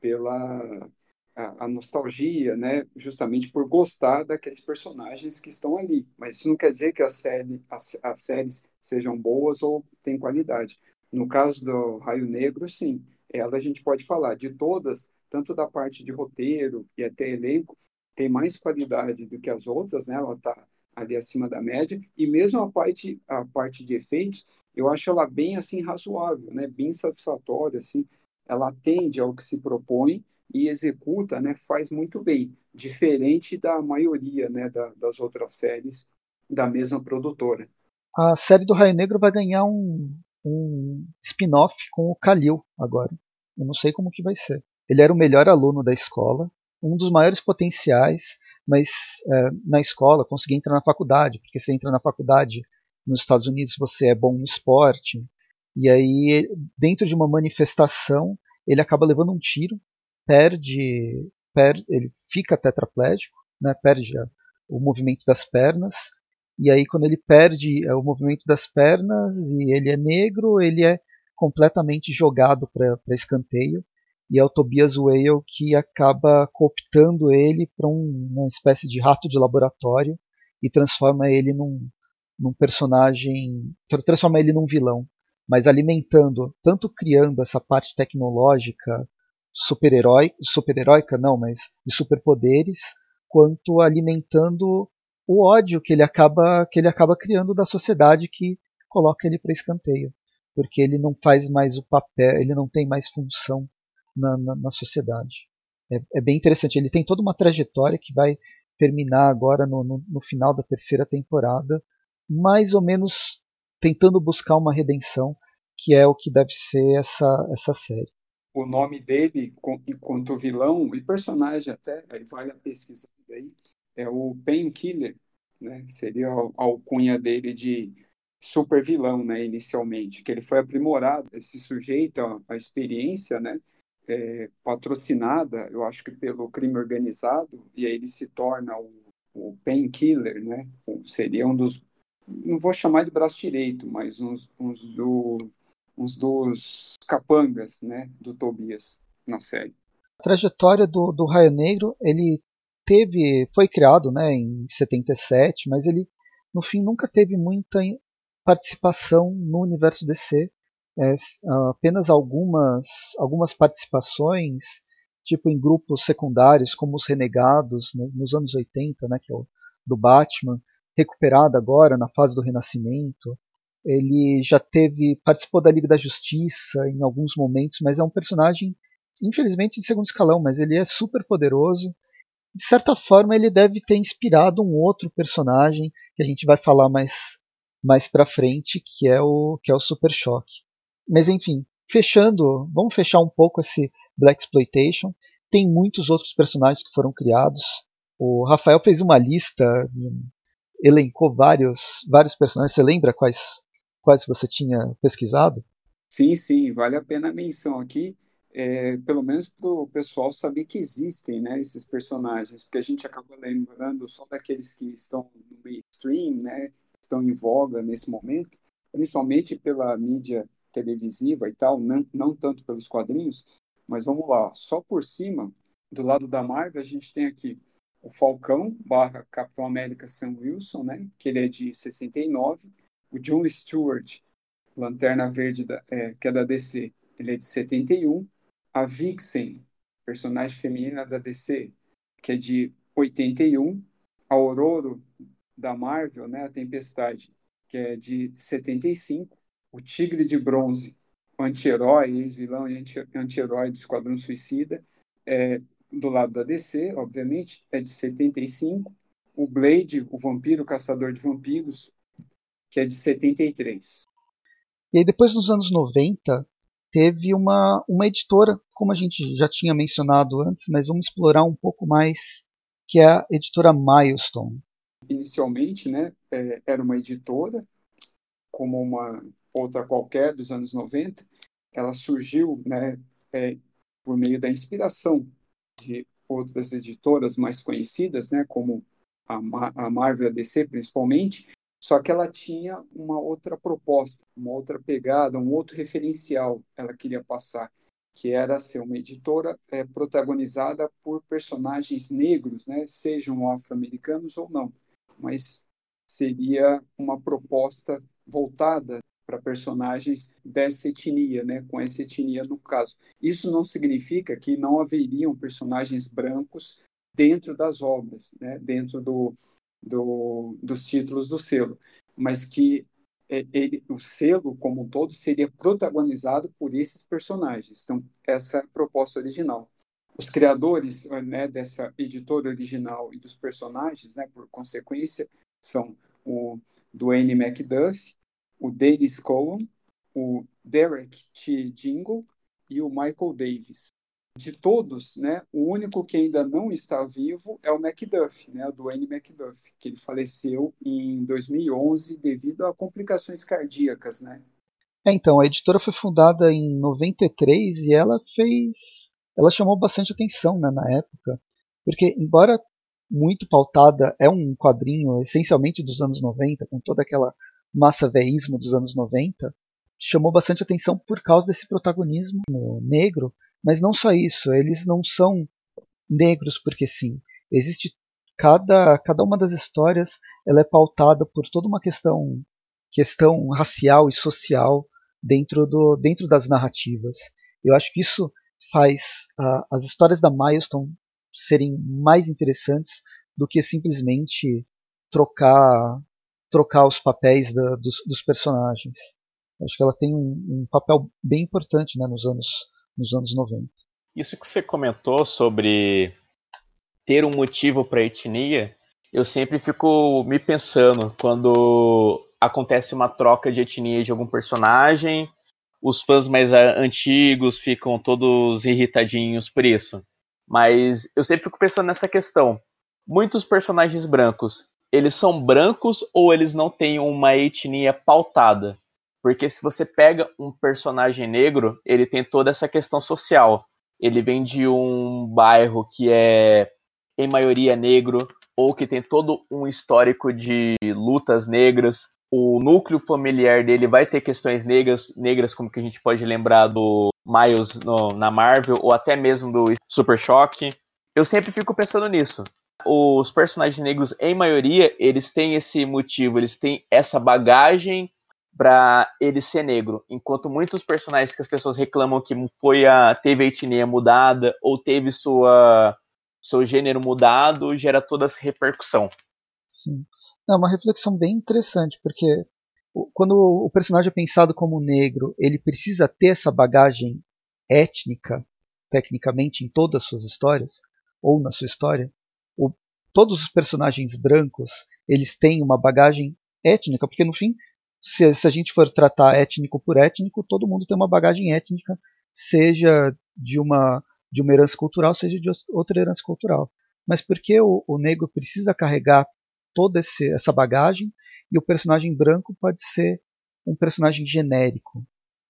pela a, a, nostalgia, né? Justamente por gostar daqueles personagens que estão ali. Mas isso não quer dizer que a série, as, as séries sejam boas ou têm qualidade. No caso do Raio Negro, sim, ela a gente pode falar de todas, tanto da parte de roteiro e até elenco, tem mais qualidade do que as outras, né? Ela está ali acima da média e mesmo a parte a parte de efeitos, eu acho ela bem assim razoável, né? Bem satisfatória, assim. Ela atende ao que se propõe e executa, né? Faz muito bem, diferente da maioria, né? Da, das outras séries da mesma produtora. A série do Raio Negro vai ganhar um, um spin-off com o Kalil agora. Eu não sei como que vai ser. Ele era o melhor aluno da escola, um dos maiores potenciais, mas é, na escola conseguia entrar na faculdade, porque você entra na faculdade nos Estados Unidos você é bom no esporte, e aí dentro de uma manifestação ele acaba levando um tiro, perde, ele fica tetraplégico, né, perde o movimento das pernas e aí, quando ele perde é, o movimento das pernas e ele é negro, ele é completamente jogado para escanteio. E é o Tobias Whale que acaba cooptando ele para um, uma espécie de rato de laboratório e transforma ele num, num personagem. transforma ele num vilão. Mas alimentando, tanto criando essa parte tecnológica super-herói, super-heróica não, mas de superpoderes, quanto alimentando o ódio que ele acaba que ele acaba criando da sociedade que coloca ele para escanteio, porque ele não faz mais o papel, ele não tem mais função na, na, na sociedade. É, é, bem interessante. Ele tem toda uma trajetória que vai terminar agora no, no, no final da terceira temporada, mais ou menos tentando buscar uma redenção, que é o que deve ser essa, essa série. O nome dele, enquanto vilão e personagem até, aí vale a pesquisa aí, é o Painkiller, né? Seria a alcunha dele de super vilão, né? Inicialmente, que ele foi aprimorado, esse sujeito à experiência, né? É, patrocinada, eu acho que pelo crime organizado, e aí ele se torna o, o painkiller, né? Seria um dos, não vou chamar de braço direito, mas uns, uns, do, uns dos capangas, né? Do Tobias na série. A trajetória do, do Raio Negro, ele teve, foi criado né, em 77, mas ele no fim nunca teve muita participação no universo DC. É, apenas algumas, algumas participações, tipo em grupos secundários, como os Renegados, né, nos anos 80, né, que é o do Batman, recuperado agora na fase do Renascimento. Ele já teve participou da Liga da Justiça em alguns momentos, mas é um personagem infelizmente de segundo escalão, mas ele é super poderoso. De certa forma, ele deve ter inspirado um outro personagem que a gente vai falar mais mais para frente, que é o que é o Super Choque. Mas enfim, fechando, vamos fechar um pouco esse Black Exploitation. Tem muitos outros personagens que foram criados. O Rafael fez uma lista, elencou vários vários personagens. Você lembra quais quais você tinha pesquisado? Sim, sim, vale a pena a menção aqui, é, pelo menos para o pessoal saber que existem né, esses personagens, porque a gente acaba lembrando só daqueles que estão no mainstream, né, estão em voga nesse momento, principalmente pela mídia televisiva e tal, não, não tanto pelos quadrinhos, mas vamos lá, só por cima, do lado da Marvel, a gente tem aqui o Falcão barra Capitão América Sam Wilson, né, que ele é de 69, o John Stewart, Lanterna Verde, da, é, que é da DC, ele é de 71, a Vixen, personagem feminina da DC, que é de 81, a Aurora da Marvel, né, a Tempestade, que é de 75, o Tigre de Bronze, o anti-herói, ex-vilão e anti-herói do Esquadrão Suicida, é, do lado da DC, obviamente, é de 75, o Blade, o Vampiro Caçador de Vampiros, que é de 73. E aí depois nos anos 90, teve uma, uma editora, como a gente já tinha mencionado antes, mas vamos explorar um pouco mais, que é a editora Milestone inicialmente, né, é, era uma editora, como uma outra qualquer dos anos 90. Ela surgiu, né, é, por meio da inspiração de outras editoras mais conhecidas, né, como a, a Marvel DC principalmente, só que ela tinha uma outra proposta, uma outra pegada, um outro referencial ela queria passar, que era ser uma editora é, protagonizada por personagens negros, né, sejam afro-americanos ou não mas seria uma proposta voltada para personagens dessa etnia, né, com essa etnia no caso. Isso não significa que não haveriam personagens brancos dentro das obras, né, dentro do, do, dos títulos do selo, mas que é, ele, o selo como um todo seria protagonizado por esses personagens. Então, essa é a proposta original. Os criadores né, dessa editora original e dos personagens, né, por consequência, são o Dwayne McDuff, o Dennis Cohen, o Derek T. Jingle e o Michael Davis. De todos, né, o único que ainda não está vivo é o Macduff, né, o Dwayne Macduff, que ele faleceu em 2011 devido a complicações cardíacas, né? É, então, a editora foi fundada em 93 e ela fez ela chamou bastante atenção né, na época, porque embora muito pautada, é um quadrinho essencialmente dos anos 90, com toda aquela massa veísmo dos anos 90, chamou bastante atenção por causa desse protagonismo negro, mas não só isso, eles não são negros porque sim. Existe cada cada uma das histórias, ela é pautada por toda uma questão questão racial e social dentro do dentro das narrativas. Eu acho que isso faz uh, as histórias da Milestone serem mais interessantes do que simplesmente trocar trocar os papéis da, dos, dos, personagens. Acho que ela tem um, um, papel bem importante né, nos anos nos anos 90. Isso que você comentou sobre ter um motivo para etnia, eu sempre fico me pensando quando acontece uma troca de etnia de algum personagem os fãs mais antigos ficam todos irritadinhos por isso. Mas eu sempre fico pensando nessa questão. Muitos personagens brancos, eles são brancos ou eles não têm uma etnia pautada? Porque se você pega um personagem negro, ele tem toda essa questão social. Ele vem de um bairro que é em maioria negro ou que tem todo um histórico de lutas negras, o núcleo familiar dele vai ter questões negras, negras como que a gente pode lembrar do Miles no, na Marvel, ou até mesmo do Super Choque. Eu sempre fico pensando nisso. Os personagens negros, em maioria, eles têm esse motivo, eles têm essa bagagem para ele ser negro, enquanto muitos personagens que as pessoas reclamam que foi a teve a etnia mudada ou teve sua seu gênero mudado, gera toda essa repercussão. Sim. É uma reflexão bem interessante, porque quando o personagem é pensado como negro, ele precisa ter essa bagagem étnica, tecnicamente, em todas as suas histórias, ou na sua história. O, todos os personagens brancos, eles têm uma bagagem étnica, porque no fim, se, se a gente for tratar étnico por étnico, todo mundo tem uma bagagem étnica, seja de uma, de uma herança cultural, seja de outra herança cultural. Mas por que o, o negro precisa carregar toda esse, essa bagagem e o personagem branco pode ser um personagem genérico?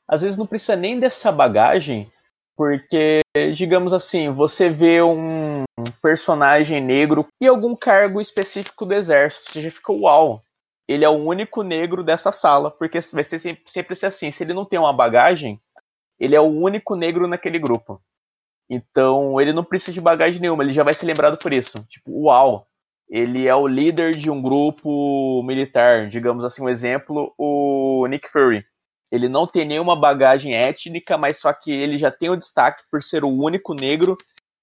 Às vezes não precisa nem dessa bagagem, porque, digamos assim, você vê um personagem negro e algum cargo específico do exército, você já fica uau, ele é o único negro dessa sala, porque vai ser sempre, sempre ser assim. Se ele não tem uma bagagem, ele é o único negro naquele grupo. Então ele não precisa de bagagem nenhuma, ele já vai ser lembrado por isso. Tipo, uau, ele é o líder de um grupo militar, digamos assim, um exemplo, o Nick Fury. Ele não tem nenhuma bagagem étnica, mas só que ele já tem o destaque por ser o único negro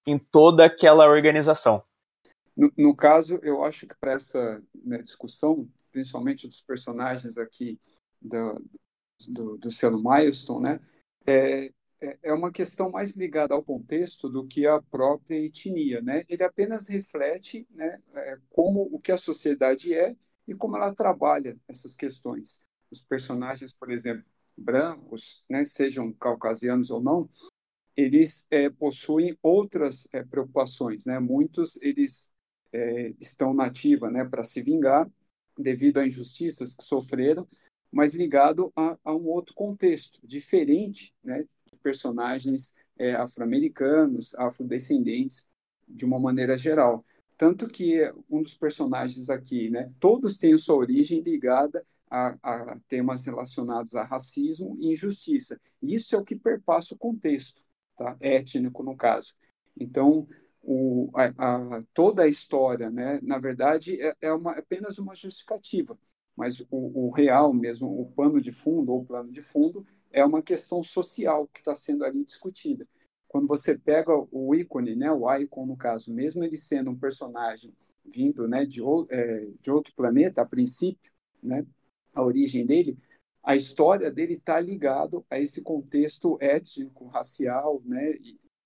em toda aquela organização. No, no caso, eu acho que para essa né, discussão principalmente dos personagens aqui do, do, do selo Milestone, né, é, é, é uma questão mais ligada ao contexto do que à própria etnia. Né? Ele apenas reflete né, é, como o que a sociedade é e como ela trabalha essas questões. Os personagens, por exemplo, brancos, né, sejam caucasianos ou não, eles é, possuem outras é, preocupações. Né? Muitos eles é, estão nativa né, para se vingar devido a injustiças que sofreram, mas ligado a, a um outro contexto, diferente né, de personagens afro-americanos, afrodescendentes, de uma maneira geral. Tanto que um dos personagens aqui, né, todos têm sua origem ligada a, a, temas relacionados a racismo e injustiça. Isso é o que perpassa o contexto, tá? étnico no caso. Então, o, a, a, toda a história, né, na verdade, é, é uma, apenas uma justificativa, mas o, o, real mesmo, o pano de fundo ou plano de fundo, é uma questão social que está sendo ali discutida. Quando você pega o ícone, né, o Icon no caso, mesmo ele sendo um personagem vindo né, de, é, de outro planeta, a princípio, né, a origem dele, a história dele está ligado a esse contexto étnico, racial, né,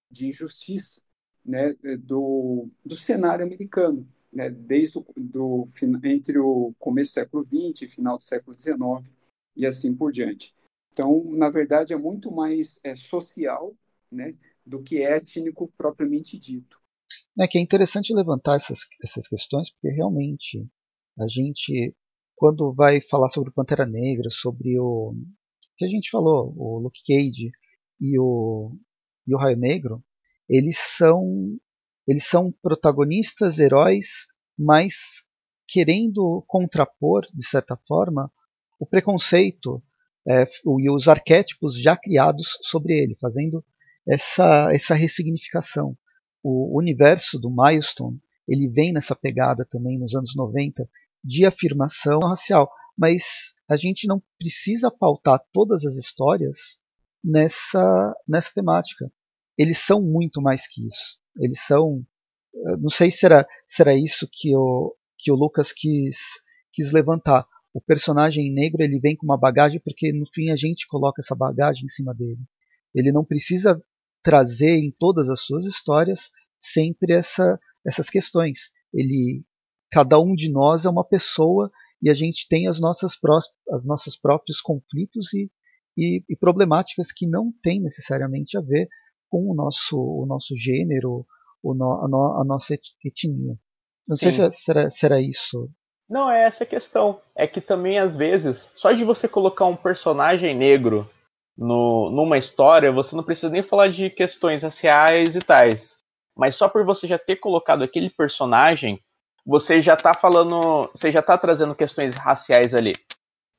de injustiça né, do, do cenário americano, né, desde o, do, entre o começo do século XX e final do século XIX e assim por diante. Então, na verdade, é muito mais é, social né, do que étnico propriamente dito. É que é interessante levantar essas, essas questões, porque realmente a gente, quando vai falar sobre o Pantera Negra, sobre o que a gente falou, o Luke Cage e o, e o Raio Negro, eles são eles são protagonistas, heróis, mas querendo contrapor, de certa forma, o preconceito é, e os arquétipos já criados sobre ele, fazendo essa, essa ressignificação. O universo do Milestone ele vem nessa pegada também nos anos 90 de afirmação racial, mas a gente não precisa pautar todas as histórias nessa, nessa temática eles são muito mais que isso. Eles são. Não sei se era, se era isso que o, que o Lucas quis, quis levantar. O personagem negro ele vem com uma bagagem porque no fim a gente coloca essa bagagem em cima dele. Ele não precisa trazer em todas as suas histórias sempre essa, essas questões. Ele, cada um de nós é uma pessoa e a gente tem as nossas, pró as nossos próprios conflitos e, e, e problemáticas que não têm necessariamente a ver com o nosso, o nosso gênero, o no, a, no, a, nossa etnia. Não Sim. sei se será, será isso. Não, é essa a questão. É que também, às vezes, só de você colocar um personagem negro no, numa história, você não precisa nem falar de questões raciais e tais. Mas só por você já ter colocado aquele personagem, você já tá falando. Você já tá trazendo questões raciais ali.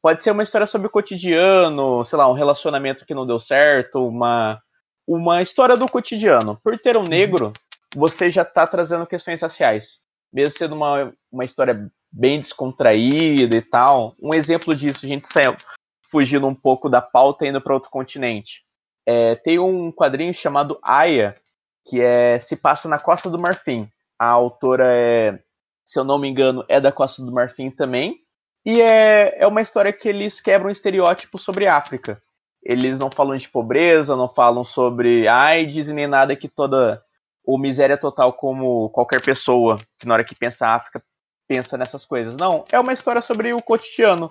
Pode ser uma história sobre o cotidiano, sei lá, um relacionamento que não deu certo, uma uma história do cotidiano. Por ter um uhum. negro, você já está trazendo questões raciais. Mesmo sendo uma, uma história bem descontraída e tal. Um exemplo disso, a gente saiu. fugindo um pouco da pauta indo para outro continente. É, tem um quadrinho chamado Aya, que é se passa na Costa do Marfim. A autora é, se eu não me engano, é da Costa do Marfim também. E é, é uma história que eles quebram estereótipo sobre África. Eles não falam de pobreza, não falam sobre AIDS e nem nada que toda ou miséria total como qualquer pessoa que na hora que pensa África pensa nessas coisas. Não, é uma história sobre o cotidiano.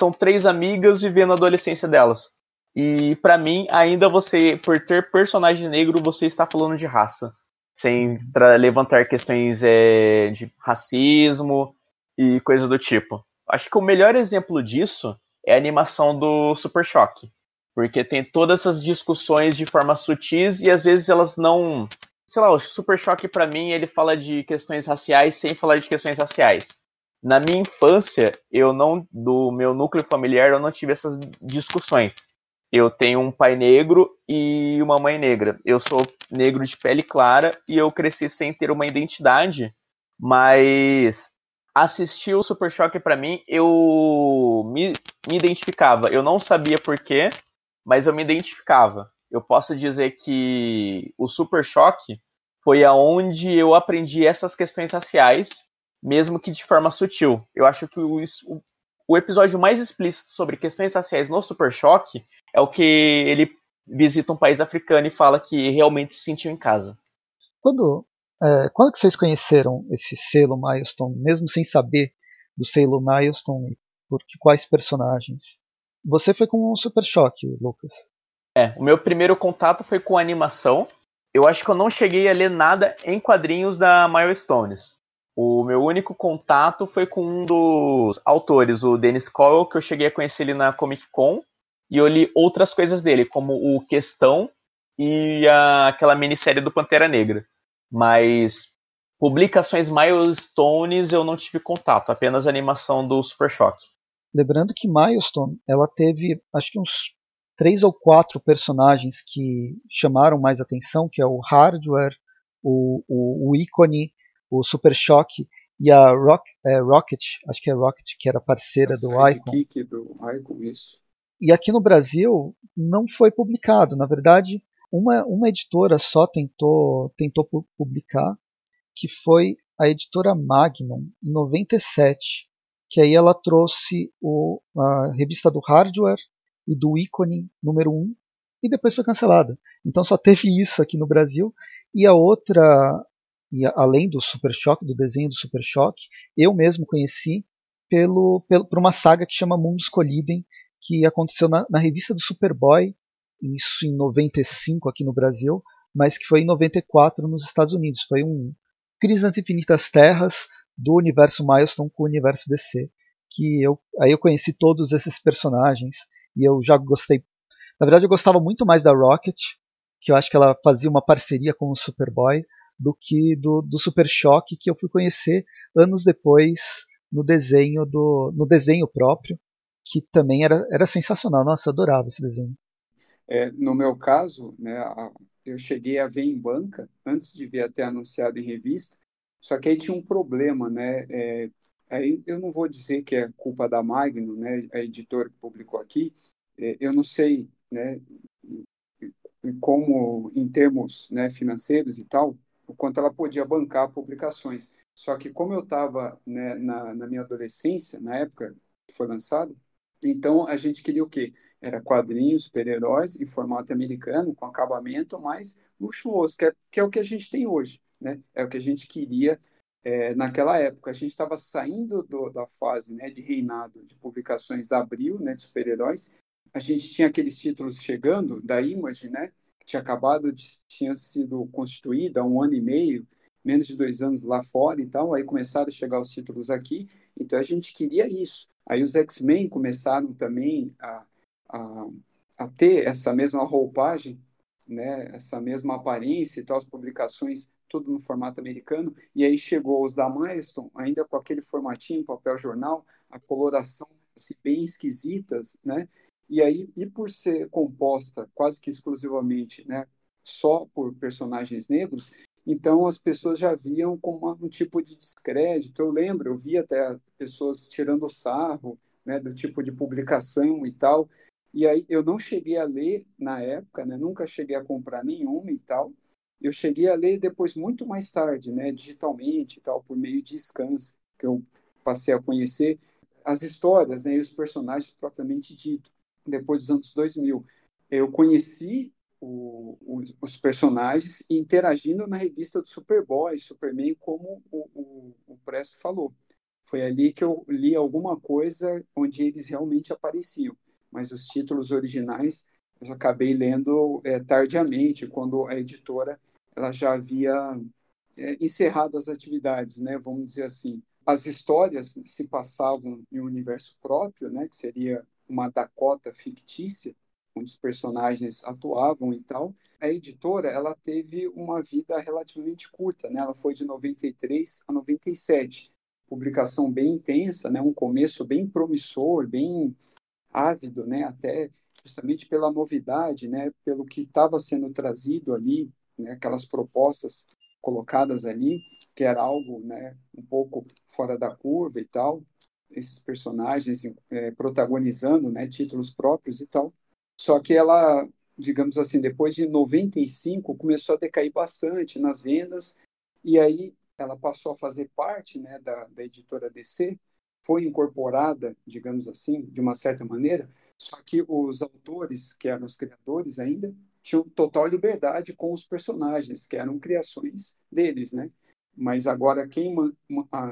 São três amigas vivendo a adolescência delas. E para mim, ainda você, por ter personagem negro, você está falando de raça, sem levantar questões é, de racismo e coisa do tipo. Acho que o melhor exemplo disso é a animação do Super Choque, porque tem todas essas discussões de forma sutis e às vezes elas não sei lá, o Super Choque para mim ele fala de questões raciais sem falar de questões raciais. Na minha infância, eu não do meu núcleo familiar eu não tive essas discussões. Eu tenho um pai negro e uma mãe negra. Eu sou negro de pele clara e eu cresci sem ter uma identidade, mas assistir o Super Choque para mim, eu me, me identificava. Eu não sabia porquê, mas eu me identificava eu posso dizer que o Super Choque foi aonde eu aprendi essas questões raciais, mesmo que de forma sutil. Eu acho que o, o, o episódio mais explícito sobre questões raciais no Super Choque é o que ele visita um país africano e fala que realmente se sentiu em casa. Quando, é, quando que vocês conheceram esse selo Milestone, mesmo sem saber do selo Milestone, por quais personagens? Você foi com o Super Choque, Lucas. É, o meu primeiro contato foi com animação. Eu acho que eu não cheguei a ler nada em quadrinhos da Milestones. O meu único contato foi com um dos autores, o Dennis Cowell, que eu cheguei a conhecer ele na Comic Con. E eu li outras coisas dele, como o Questão e a, aquela minissérie do Pantera Negra. Mas publicações Milestones eu não tive contato, apenas a animação do Super Choque. Lembrando que Milestone, ela teve acho que uns três ou quatro personagens que chamaram mais atenção, que é o Hardware, o, o, o Icone, o Super Shock e a Rock, é, Rocket, acho que é Rocket, que era parceira do Icon. do Icon, isso. E aqui no Brasil não foi publicado. Na verdade, uma, uma editora só tentou, tentou publicar, que foi a editora Magnum, em 97, que aí ela trouxe o, a revista do Hardware, e do ícone número 1 um, e depois foi cancelada. Então só teve isso aqui no Brasil e a outra, e além do Super Choque, do desenho do Super Choque, eu mesmo conheci pelo, pelo, por uma saga que chama Mundos Colidem, que aconteceu na, na revista do Superboy, isso em 95 aqui no Brasil, mas que foi em 94 nos Estados Unidos. Foi um Crise nas Infinitas Terras do universo Milestone com o universo DC. Que eu, aí eu conheci todos esses personagens e eu já gostei. Na verdade, eu gostava muito mais da Rocket, que eu acho que ela fazia uma parceria com o Superboy, do que do, do Super Choque, que eu fui conhecer anos depois no desenho do no desenho próprio, que também era, era sensacional. Nossa, eu adorava esse desenho. É, no meu caso, né, eu cheguei a ver em banca antes de ver até anunciado em revista. Só que aí tinha um problema, né? É, Aí eu não vou dizer que é culpa da Magno, né, a editora que publicou aqui, é, eu não sei, né, como em termos né, financeiros e tal, o quanto ela podia bancar publicações. Só que como eu estava né, na, na minha adolescência, na época que foi lançado, então a gente queria o quê? Era quadrinhos, super-heróis em formato americano, com acabamento mais luxuoso, que é, que é o que a gente tem hoje. Né? É o que a gente queria é, naquela época. A gente estava saindo do, da fase né, de reinado de publicações da Abril, né, de super-heróis. A gente tinha aqueles títulos chegando da Image, né, que tinha acabado de tinha sido constituída há um ano e meio, menos de dois anos lá fora e tal. Aí começaram a chegar os títulos aqui. Então a gente queria isso. Aí os X-Men começaram também a, a, a ter essa mesma roupagem, né, essa mesma aparência e tal, as publicações tudo no formato americano, e aí chegou os da Milestone, ainda com aquele formatinho, papel jornal, a coloração assim, bem esquisitas, né? E aí, e por ser composta quase que exclusivamente, né, só por personagens negros, então as pessoas já viam como um tipo de descrédito. Eu lembro, eu vi até pessoas tirando sarro, né, do tipo de publicação e tal. E aí eu não cheguei a ler na época, né, nunca cheguei a comprar nenhuma e tal. Eu cheguei a ler depois muito mais tarde, né, digitalmente e tal, por meio de scans, que eu passei a conhecer as histórias, né, e os personagens propriamente dito, depois dos anos 2000. Eu conheci o, os, os, personagens interagindo na revista do Superboy, Superman, como o, o, o Presto falou. Foi ali que eu li alguma coisa onde eles realmente apareciam, mas os títulos originais eu acabei lendo é, tardiamente, quando a editora ela já havia é, encerrado as atividades, né? Vamos dizer assim. As histórias se passavam em um universo próprio, né? Que seria uma Dakota fictícia, onde os personagens atuavam e tal. A editora ela teve uma vida relativamente curta, né? Ela foi de 93 a 97. Publicação bem intensa, né? Um começo bem promissor, bem ávido, né? Até justamente pela novidade, né? Pelo que estava sendo trazido ali, né? Aquelas propostas colocadas ali, que era algo, né? Um pouco fora da curva e tal. Esses personagens é, protagonizando, né? Títulos próprios e tal. Só que ela, digamos assim, depois de 95, começou a decair bastante nas vendas, e aí ela passou a fazer parte né, da, da editora DC, foi incorporada, digamos assim, de uma certa maneira, só que os autores, que eram os criadores ainda, tinham total liberdade com os personagens, que eram criações deles, né? Mas agora quem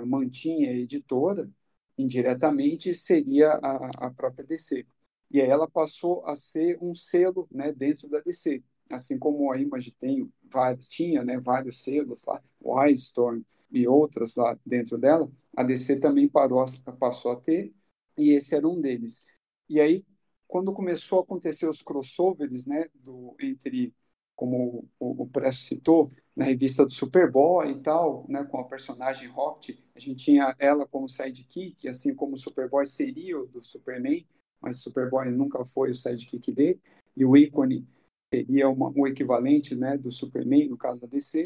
mantinha a editora, indiretamente, seria a, a própria DC. E aí ela passou a ser um selo né, dentro da DC. Assim como a Image tem vários, tinha né, vários selos lá, Wildstorm e outras lá dentro dela, a DC também parou, passou a ter, e esse era um deles. E aí, quando começou a acontecer os crossovers né, do, entre, como o, o Presto citou, na revista do Superboy e tal, né, com a personagem Rocket, a gente tinha ela como sidekick, assim como o Superboy seria o do Superman, mas o Superboy nunca foi o sidekick dele, e o ícone seria uma, um equivalente né, do Superman, no caso da DC.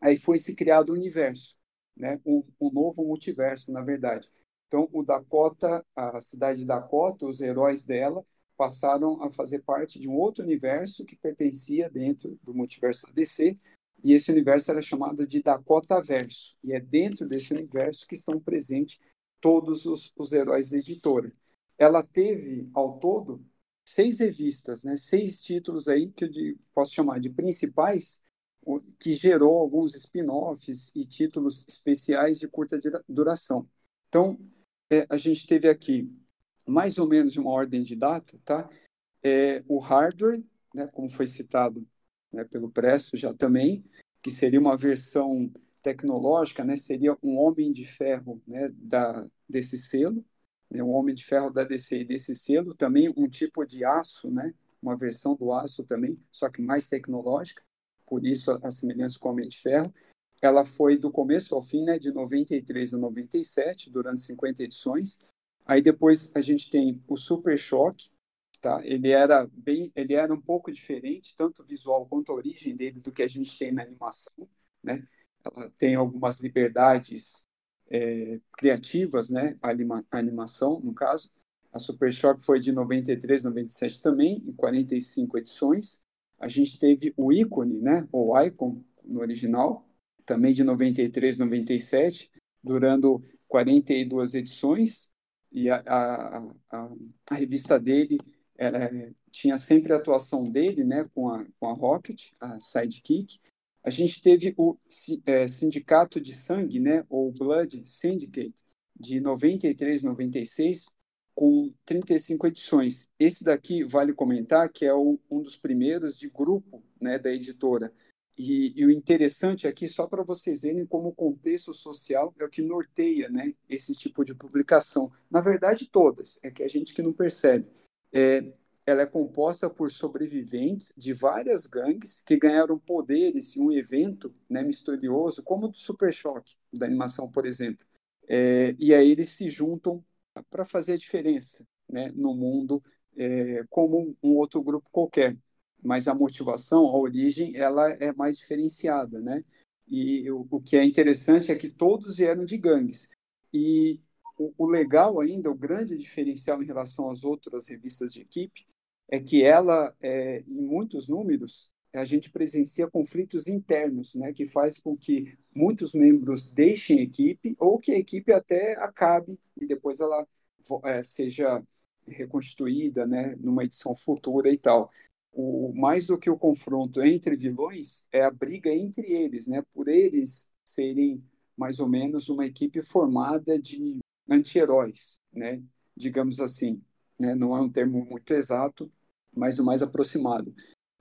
Aí foi se criado o universo, né, um, um novo multiverso, na verdade. Então, o Dakota, a cidade de Dakota, os heróis dela, passaram a fazer parte de um outro universo que pertencia dentro do multiverso da DC, e esse universo era chamado de Dakota Verso. E é dentro desse universo que estão presentes todos os, os heróis da editora ela teve, ao todo, seis revistas, né? seis títulos aí que eu posso chamar de principais, que gerou alguns spin-offs e títulos especiais de curta duração. Então, é, a gente teve aqui mais ou menos uma ordem de data, tá? É, o hardware, né, como foi citado né, pelo Presto já também, que seria uma versão tecnológica, né, seria um homem de ferro né, da, desse selo, né, o Homem de Ferro da DC e desse selo, também um tipo de aço, né, uma versão do aço também, só que mais tecnológica, por isso a, semelhança com o Homem de Ferro. Ela foi do começo ao fim, né, de 93 a 97, durante 50 edições. Aí depois a gente tem o Super Choque, tá? Ele era bem, ele era um pouco diferente, tanto visual quanto a origem dele do que a gente tem na animação, né? Ela tem algumas liberdades é, criativas, né? A, anima, animação, no caso. A Super Shock foi de 93, 97 também, em 45 edições. A gente teve o ícone, né? O Icon, no original, também de 93, 97, durando 42 edições. E a, a, a, a revista dele era, tinha sempre a atuação dele, né? Com a, com a Rocket, a Sidekick. A gente teve o é, Sindicato de Sangue, né, ou Blood Syndicate, de 93, 96, com 35 edições. Esse daqui vale comentar que é o, um dos primeiros de grupo né, da editora. E, e o interessante aqui, só para vocês verem como o contexto social é o que norteia né, esse tipo de publicação. Na verdade, todas, é que a gente que não percebe. É, ela é composta por sobreviventes de várias gangues que ganharam poderes em um evento né, misterioso, como o do Super Choque, da animação, por exemplo. É, e aí eles se juntam para fazer a diferença né, no mundo, é, como um outro grupo qualquer. Mas a motivação, a origem, ela é mais diferenciada, né? E o, o que é interessante é que todos vieram de gangues. E o, o, legal ainda, o grande diferencial em relação às outras revistas de equipe, é que ela, é, em muitos números, a gente presencia conflitos internos, né, que faz com que muitos membros deixem a equipe ou que a equipe até acabe e depois ela é, seja reconstituída, né, numa edição futura e tal. O mais do que o confronto entre vilões é a briga entre eles, né, por eles serem mais ou menos uma equipe formada de anti-heróis, né, digamos assim, né, não é um termo muito exato, mas o mais aproximado.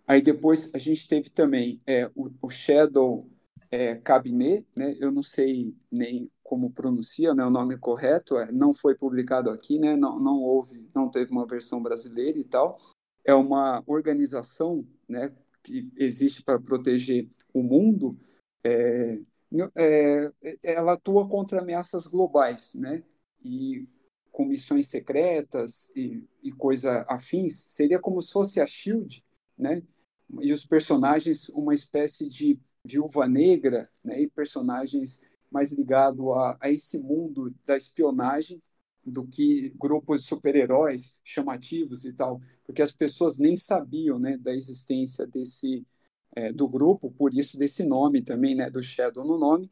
Aí depois a gente teve também é, o, o, Shadow é, Cabinet, né? Eu não sei nem como pronuncia, né? O nome correto é, não foi publicado aqui, né? Não, não houve, não teve uma versão brasileira e tal. É uma organização, né? Que existe para proteger o mundo. É, é, ela atua contra ameaças globais, né? E com missões secretas e, e coisa afins, seria como se fosse a Shield, né? e os personagens uma espécie de viúva negra, né, e personagens mais ligados a, a esse mundo da espionagem do que grupos de super-heróis chamativos e tal, porque as pessoas nem sabiam, né, da existência desse é, do grupo, por isso desse nome também, né, do Shadow no nome.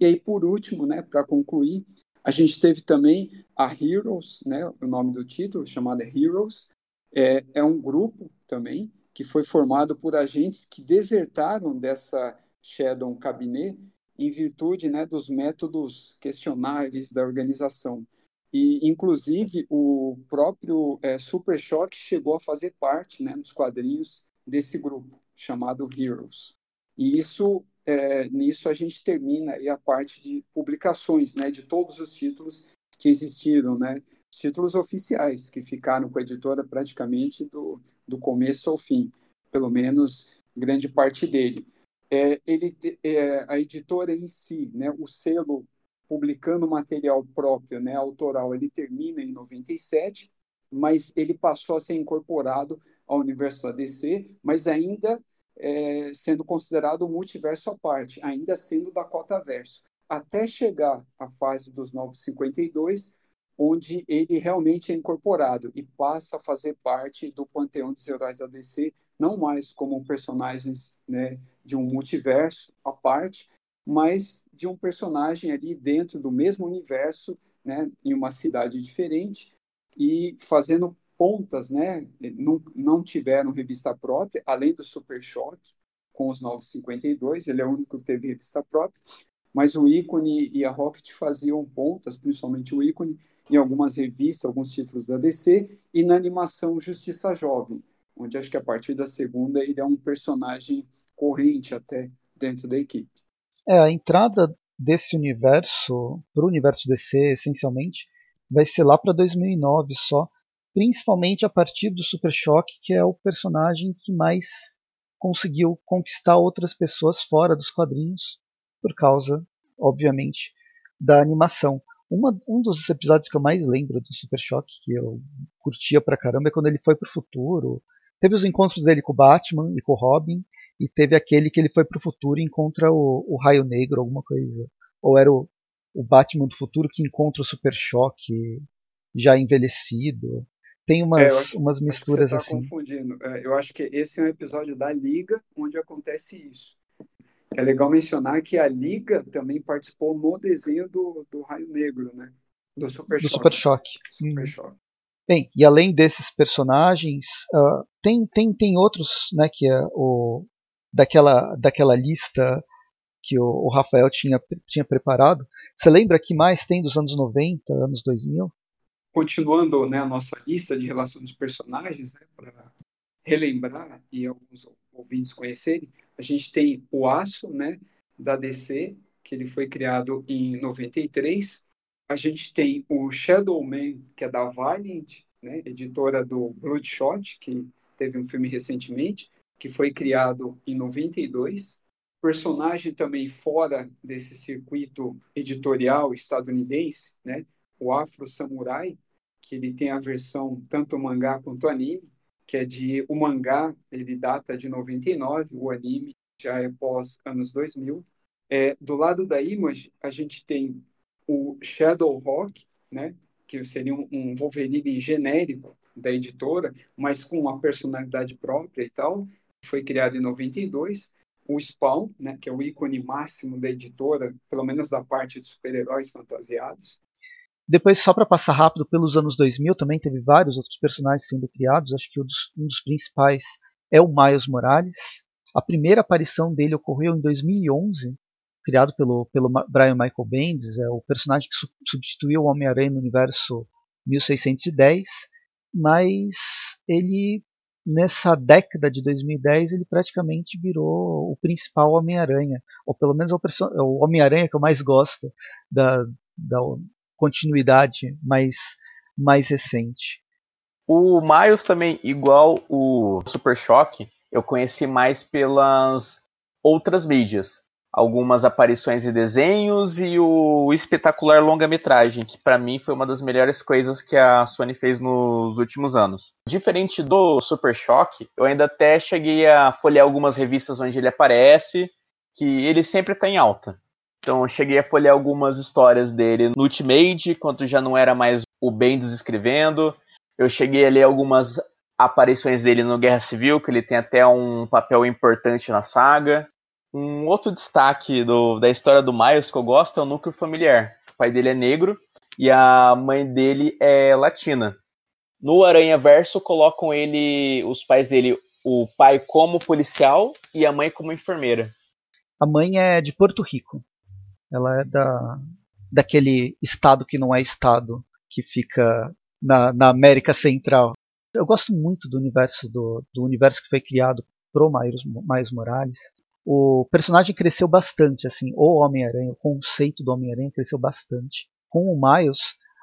E aí por último, né, para concluir, a gente teve também a Heroes, né, o nome do título chamado Heroes, é, é um grupo também que foi formado por agentes que desertaram dessa Shadow Cabinet em virtude né, dos métodos questionáveis da organização. E, inclusive, o próprio é, Super Shock chegou a fazer parte né, nos quadrinhos desse grupo, chamado Heroes. E isso, é, nisso a gente termina a parte de publicações, né, de todos os títulos que existiram, né, títulos oficiais, que ficaram com a editora praticamente do, do começo ao fim, pelo menos grande parte dele. É, ele, é, a editora em si, né, o selo publicando material próprio, né, autoral, ele termina em 97, mas ele passou a ser incorporado ao universo da DC, mas ainda é, sendo considerado um multiverso à parte, ainda sendo da cota verso, até chegar à fase dos 952, onde ele realmente é incorporado e passa a fazer parte do panteão dos heróis da DC, não mais como personagens né, de um multiverso à parte, mas de um personagem ali dentro do mesmo universo, né, em uma cidade diferente e fazendo pontas, né, não, não tiveram revista própria, além do Super Choque, com os 952, ele é o único que teve revista própria, mas o ícone e a Rocket faziam pontas, principalmente o ícone, em algumas revistas, alguns títulos da DC, e na animação Justiça Jovem, onde acho que a partir da segunda ele é um personagem corrente até dentro da equipe. É, a entrada desse universo para o universo DC, essencialmente, vai ser lá para 2009 só, principalmente a partir do Super Choque, que é o personagem que mais conseguiu conquistar outras pessoas fora dos quadrinhos, por causa, obviamente, da animação. Uma, um dos episódios que eu mais lembro do Super Choque, que eu curtia pra caramba, é quando ele foi pro futuro. Teve os encontros dele com o Batman e com o Robin, e teve aquele que ele foi pro futuro e encontra o, o Raio Negro, alguma coisa. Ou era o, o Batman do futuro que encontra o Super Choque já envelhecido. Tem umas, é, umas misturas acho que você tá assim. confundindo. É, eu acho que esse é um episódio da Liga onde acontece isso. É legal mencionar que a Liga também participou no desenho do, do Raio Negro, né? Do Super do Choque. Super Choque. Super hum. Choque. Bem, e além desses personagens, uh, tem, tem, tem outros, né, que é o daquela, daquela lista que o, o, Rafael tinha, tinha preparado. Você lembra que mais tem dos anos 90, anos 2000? Continuando né, a nossa lista de relação dos personagens, né, para relembrar e alguns ouvintes conhecerem, a gente tem o Aço, né, da DC, que ele foi criado em 93. A gente tem o Shadow Man, que é da Valiant, né, editora do Bloodshot, que teve um filme recentemente, que foi criado em 92. Personagem também fora desse circuito editorial estadunidense, né, o Afro Samurai, que ele tem a versão tanto mangá quanto anime, que é de o mangá, ele data de 99, o anime já é pós anos 2000. É, do lado da Image, a gente tem o Shadow Rock, né, que seria um, um Wolverine genérico da editora, mas com uma personalidade própria e tal, foi criado em 92. O Spawn, né, que é o ícone máximo da editora, pelo menos da parte de super-heróis fantasiados. Depois, só para passar rápido, pelos anos 2000 também teve vários outros personagens sendo criados. Acho que um dos, principais é o Miles Morales. A primeira aparição dele ocorreu em 2011, criado pelo, pelo Brian Michael Bendis, é o personagem que su substituiu o Homem-Aranha no universo 1610, mas ele nessa década de 2010 ele praticamente virou o principal Homem-Aranha, ou pelo menos é o, o Homem-Aranha que eu mais gosto da, da continuidade mais, mais recente. O Miles também, igual o Super Choque, eu conheci mais pelas outras mídias. Algumas aparições em desenhos e o espetacular longa-metragem, que para mim foi uma das melhores coisas que a Sony fez nos últimos anos. Diferente do Super Choque, eu ainda até cheguei a folhear algumas revistas onde ele aparece, que ele sempre está em alta. Então eu cheguei a folhear algumas histórias dele no Ultimate, quando já não era mais o Bendis escrevendo. Eu cheguei a ler algumas aparições dele no Guerra Civil, que ele tem até um papel importante na saga. Um outro destaque do, da história do Miles que eu gosto é o núcleo familiar. O pai dele é negro e a mãe dele é latina. No Aranha Verso colocam ele, os pais dele, o pai como policial e a mãe como enfermeira. A mãe é de Porto Rico. Ela é da daquele estado que não é estado, que fica na, na América Central. Eu gosto muito do universo do, do universo que foi criado pro Miles, Miles Morales. O personagem cresceu bastante, assim, o Homem-Aranha, o conceito do Homem-Aranha cresceu bastante com o Miles,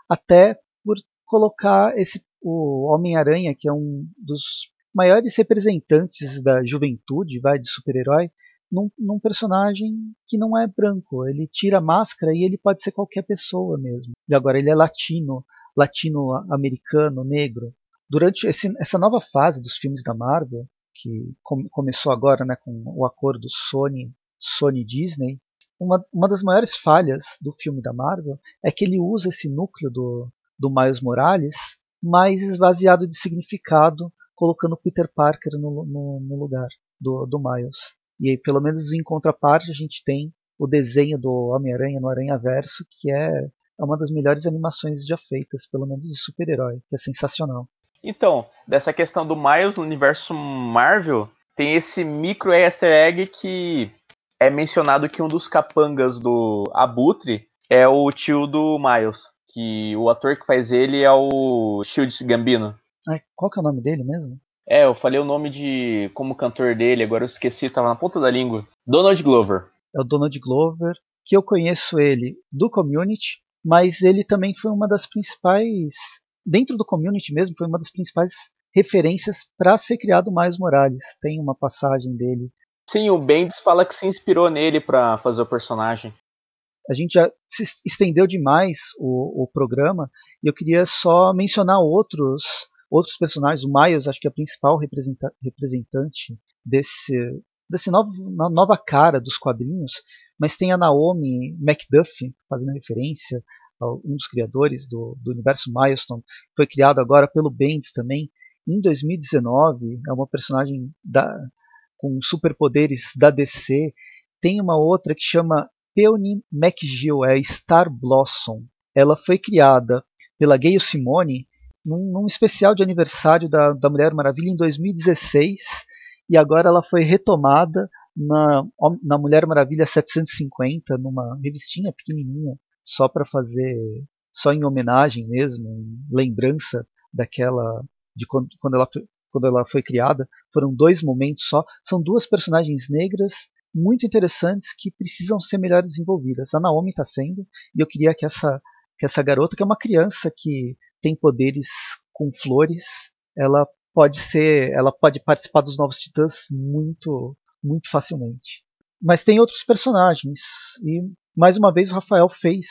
até por colocar esse o Homem-Aranha, que é um dos maiores representantes da juventude, vai de super-herói, num, num, personagem que não é branco. Ele tira a máscara e ele pode ser qualquer pessoa mesmo. E agora ele é latino, latino-americano, negro durante esse, essa nova fase dos filmes da Marvel, que com, começou agora né, com o acordo Sony, Sony Disney, uma, uma das maiores falhas do filme da Marvel é que ele usa esse núcleo do, do Miles Morales mais esvaziado de significado, colocando Peter Parker no, no, no lugar do, do Miles. E aí, pelo menos em contraparte, a gente tem o desenho do Homem-Aranha no Aranha Verso, que é, é uma das melhores animações já feitas, pelo menos de super-herói, que é sensacional. Então, dessa questão do Miles no universo Marvel, tem esse micro easter egg que é mencionado que um dos capangas do Abutre é o tio do Miles, que o ator que faz ele é o Shield Gambino. qual que é o nome dele mesmo? É, eu falei o nome de como cantor dele, agora eu esqueci, tava na ponta da língua. Donald Glover. É o Donald Glover, que eu conheço ele do Community, mas ele também foi uma das principais dentro do community mesmo, foi uma das principais referências para ser criado Miles Morales. Tem uma passagem dele. Sim, o Bendis fala que se inspirou nele para fazer o personagem. A gente já se estendeu demais o, o programa e eu queria só mencionar outros outros personagens. O Miles, acho que é a principal representa representante desse desse novo, nova cara dos quadrinhos, mas tem a Naomi McDuffie fazendo referência, um dos criadores do, do universo Milestone, foi criado agora pelo Bendis também, em 2019, é uma personagem da, com superpoderes da DC. Tem uma outra que chama Peony McGill, é Star Blossom. Ela foi criada pela Gayle Simone num, num especial de aniversário da, da Mulher Maravilha em 2016 e agora ela foi retomada na, na Mulher Maravilha 750, numa revistinha pequenininha só para fazer, só em homenagem mesmo, em lembrança daquela de quando, quando ela quando ela foi criada. Foram dois momentos só. São duas personagens negras muito interessantes que precisam ser melhor desenvolvidas. A Naomi está sendo, e eu queria que essa, que essa garota, que é uma criança que tem poderes com flores, ela pode ser, ela pode participar dos novos titãs muito, muito facilmente. Mas tem outros personagens e mais uma vez o Rafael fez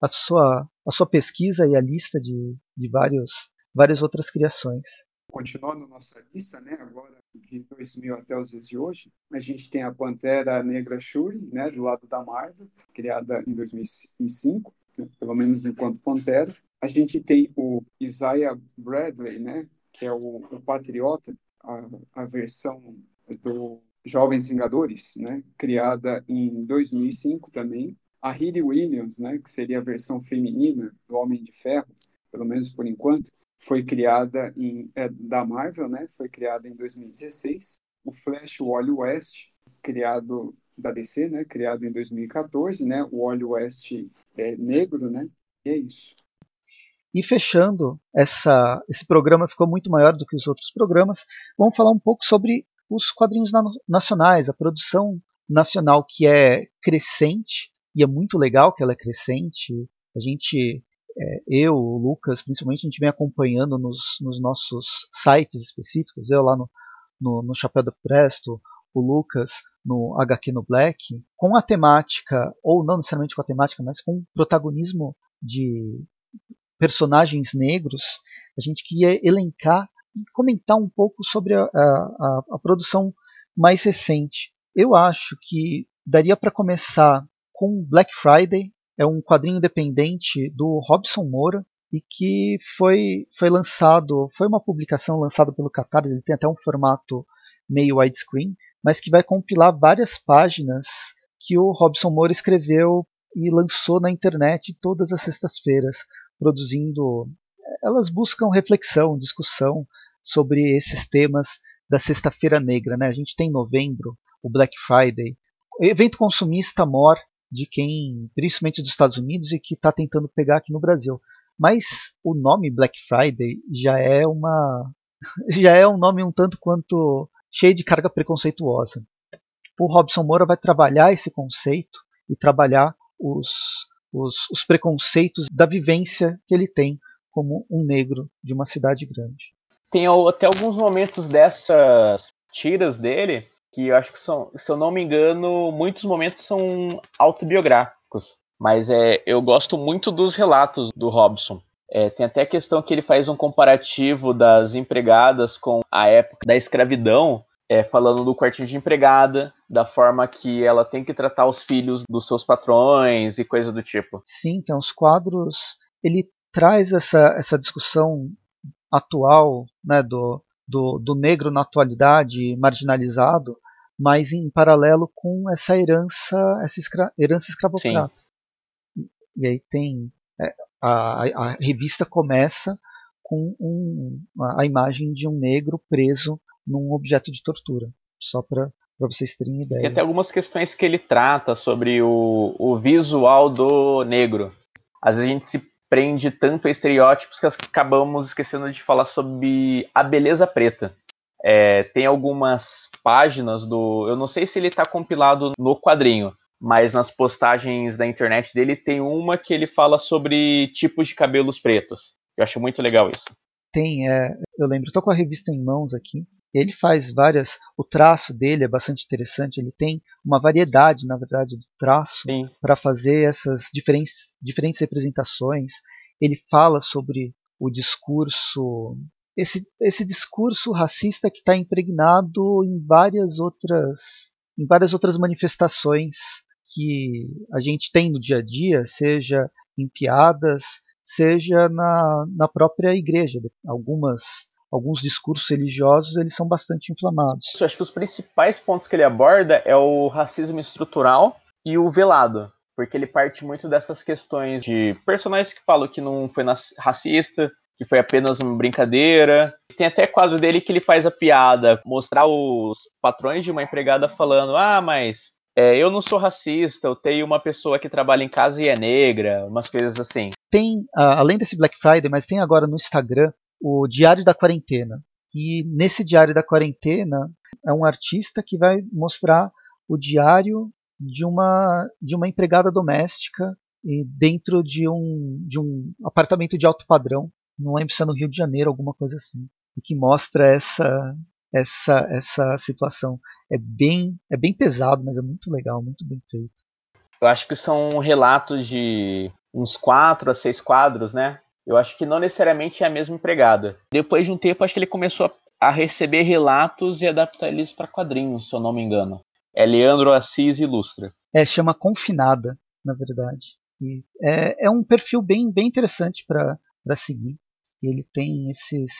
a sua, a sua pesquisa e a lista de, de vários, várias outras criações. Continuando nossa lista, né, agora de 2000 até os dias de hoje, a gente tem a Pantera Negra Shuri, né, do lado da Marvel, criada em 2005, né, pelo menos enquanto Pantera. a gente tem o Isaiah Bradley, né, que é o, o Patriota, a, a versão do Jovens Vingadores, né, criada em 2005 também. A Riri Williams, né, que seria a versão feminina do Homem de Ferro, pelo menos por enquanto, foi criada em é, da Marvel, né, foi criada em 2016. O Flash Wally West, criado da DC, né, criado em 2014, né, o Wally West é negro, né, e é isso. E fechando, essa, esse programa ficou muito maior do que os outros programas. Vamos falar um pouco sobre os quadrinhos nacionais, a produção nacional que é crescente, e é muito legal que ela é crescente. A gente, é, eu, o Lucas, principalmente, a gente vem acompanhando nos, nos nossos sites específicos, eu lá no, no, no Chapéu do Presto, o Lucas no HQ no Black, com a temática, ou não necessariamente com a temática, mas com o protagonismo de personagens negros, a gente queria elencar e comentar um pouco sobre a, a, a produção mais recente. Eu acho que daria para começar com Black Friday, é um quadrinho independente do Robson Moura e que foi, foi lançado, foi uma publicação lançada pelo Catarse, ele tem até um formato meio widescreen, mas que vai compilar várias páginas que o Robson Moura escreveu e lançou na internet todas as sextas-feiras produzindo. Elas buscam reflexão, discussão sobre esses temas da Sexta-feira Negra. Né? A gente tem em novembro o Black Friday, evento consumista mor de quem, principalmente dos Estados Unidos, e que está tentando pegar aqui no Brasil. Mas o nome Black Friday já é uma <laughs> já é um nome um tanto quanto cheio de carga preconceituosa. O Robson Moura vai trabalhar esse conceito e trabalhar os, os, os preconceitos da vivência que ele tem como um negro de uma cidade grande. Tem até alguns momentos dessas tiras dele que eu acho que são, se eu não me engano, muitos momentos são autobiográficos. Mas é, eu gosto muito dos relatos do Robson. É, tem até a questão que ele faz um comparativo das empregadas com a época da escravidão, é, falando do quartinho de empregada, da forma que ela tem que tratar os filhos dos seus patrões e coisa do tipo. Sim, então os quadros ele traz essa, essa discussão atual né, do, do, do negro na atualidade marginalizado, mas em paralelo com essa herança, essa escra herança escravocrata. Sim. E aí tem é, a, a revista começa com um, a imagem de um negro preso num objeto de tortura. Só para vocês terem ideia. Tem até algumas questões que ele trata sobre o, o visual do negro. Às vezes a gente se prende tanto a estereótipos que acabamos esquecendo de falar sobre a beleza preta. É, tem algumas páginas do. Eu não sei se ele está compilado no quadrinho, mas nas postagens da internet dele tem uma que ele fala sobre tipos de cabelos pretos. Eu acho muito legal isso. Tem, é, eu lembro, estou com a revista em mãos aqui. Ele faz várias. O traço dele é bastante interessante. Ele tem uma variedade, na verdade, de traço para fazer essas diferentes, diferentes representações. Ele fala sobre o discurso. Esse, esse discurso racista que está impregnado em várias outras em várias outras manifestações que a gente tem no dia a dia, seja em piadas, seja na, na própria igreja. Algumas alguns discursos religiosos eles são bastante inflamados. Eu acho que os principais pontos que ele aborda é o racismo estrutural e o velado, porque ele parte muito dessas questões de personagens que falam que não foi racista, que foi apenas uma brincadeira. Tem até quadro dele que ele faz a piada, mostrar os patrões de uma empregada falando: ah, mas é, eu não sou racista, eu tenho uma pessoa que trabalha em casa e é negra, umas coisas assim. Tem, uh, além desse Black Friday, mas tem agora no Instagram o Diário da Quarentena. E nesse Diário da Quarentena é um artista que vai mostrar o diário de uma, de uma empregada doméstica dentro de um, de um apartamento de alto padrão. Não lembro se é no Rio de Janeiro, alguma coisa assim. E que mostra essa, essa, essa situação. É bem, é bem pesado, mas é muito legal, muito bem feito. Eu acho que são relatos de uns quatro a seis quadros, né? Eu acho que não necessariamente é a mesma empregada. Depois de um tempo, acho que ele começou a receber relatos e adaptar eles para quadrinhos, se eu não me engano. É Leandro Assis Ilustra. É, chama Confinada, na verdade. E é, é um perfil bem, bem interessante para seguir. Ele tem esses,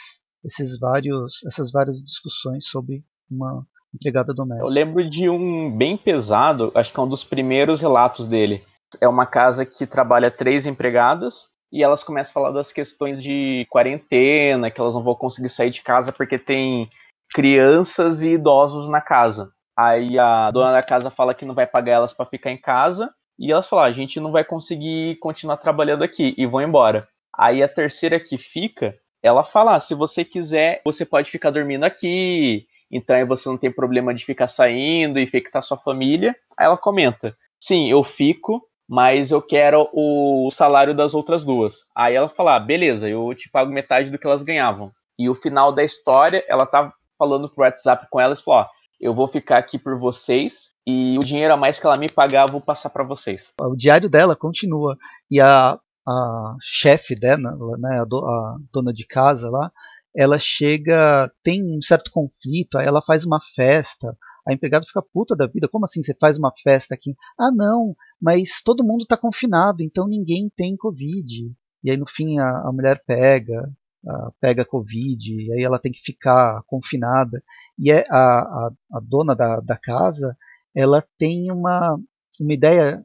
esses vários, essas várias discussões sobre uma empregada doméstica. Eu lembro de um bem pesado, acho que é um dos primeiros relatos dele. É uma casa que trabalha três empregadas e elas começam a falar das questões de quarentena, que elas não vão conseguir sair de casa porque tem crianças e idosos na casa. Aí a dona da casa fala que não vai pagar elas para ficar em casa e elas falam: ah, a gente não vai conseguir continuar trabalhando aqui e vão embora. Aí a terceira que fica, ela fala: ah, se você quiser, você pode ficar dormindo aqui, então aí você não tem problema de ficar saindo e infectar sua família. Aí ela comenta: sim, eu fico, mas eu quero o salário das outras duas. Aí ela fala: ah, beleza, eu te pago metade do que elas ganhavam. E o final da história, ela tá falando pro WhatsApp com elas, falou: ó, eu vou ficar aqui por vocês e o dinheiro a mais que ela me pagar eu vou passar para vocês. O diário dela continua e a, a chefe dela, né, a, do, a dona de casa lá, ela chega, tem um certo conflito, aí ela faz uma festa, a empregada fica puta da vida, como assim você faz uma festa aqui? Ah não, mas todo mundo está confinado, então ninguém tem Covid. E aí no fim a, a mulher pega, a, pega Covid, e aí ela tem que ficar confinada. E é a, a, a dona da, da casa, ela tem uma, uma ideia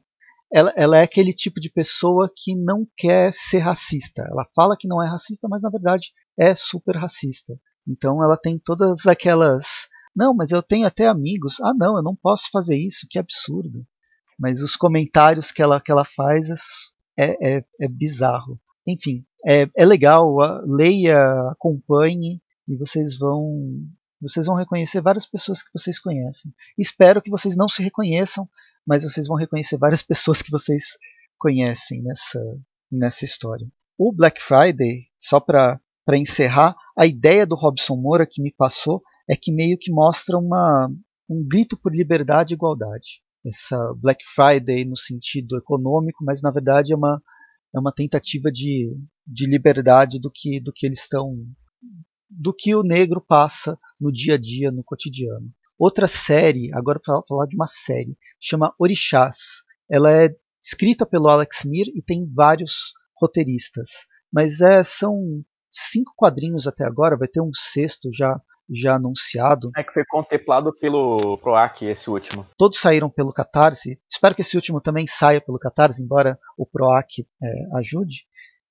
ela, ela, é aquele tipo de pessoa que não quer ser racista. Ela fala que não é racista, mas na verdade é super racista. Então ela tem todas aquelas. Não, mas eu tenho até amigos. Ah, não, eu não posso fazer isso, que absurdo. Mas os comentários que ela, que ela faz é, é, é bizarro. Enfim, é, é legal, leia, acompanhe e vocês vão vocês vão reconhecer várias pessoas que vocês conhecem. Espero que vocês não se reconheçam, mas vocês vão reconhecer várias <laughs> pessoas que vocês conhecem nessa, nessa história. O Black Friday, só para encerrar, a ideia do Robson Moura que me passou é que meio que mostra uma, um grito por liberdade e igualdade. Essa Black Friday no sentido econômico, mas na verdade é uma, é uma tentativa de, de liberdade do que, do que eles estão do que o negro passa no dia a dia, no cotidiano. Outra série, agora para falar de uma série, chama Orixás. Ela é escrita pelo Alex Mir e tem vários roteiristas. Mas é, são cinco quadrinhos até agora, vai ter um sexto já já anunciado. É que foi contemplado pelo Proac esse último. Todos saíram pelo Catarse. Espero que esse último também saia pelo Catarse, embora o Proac é, ajude.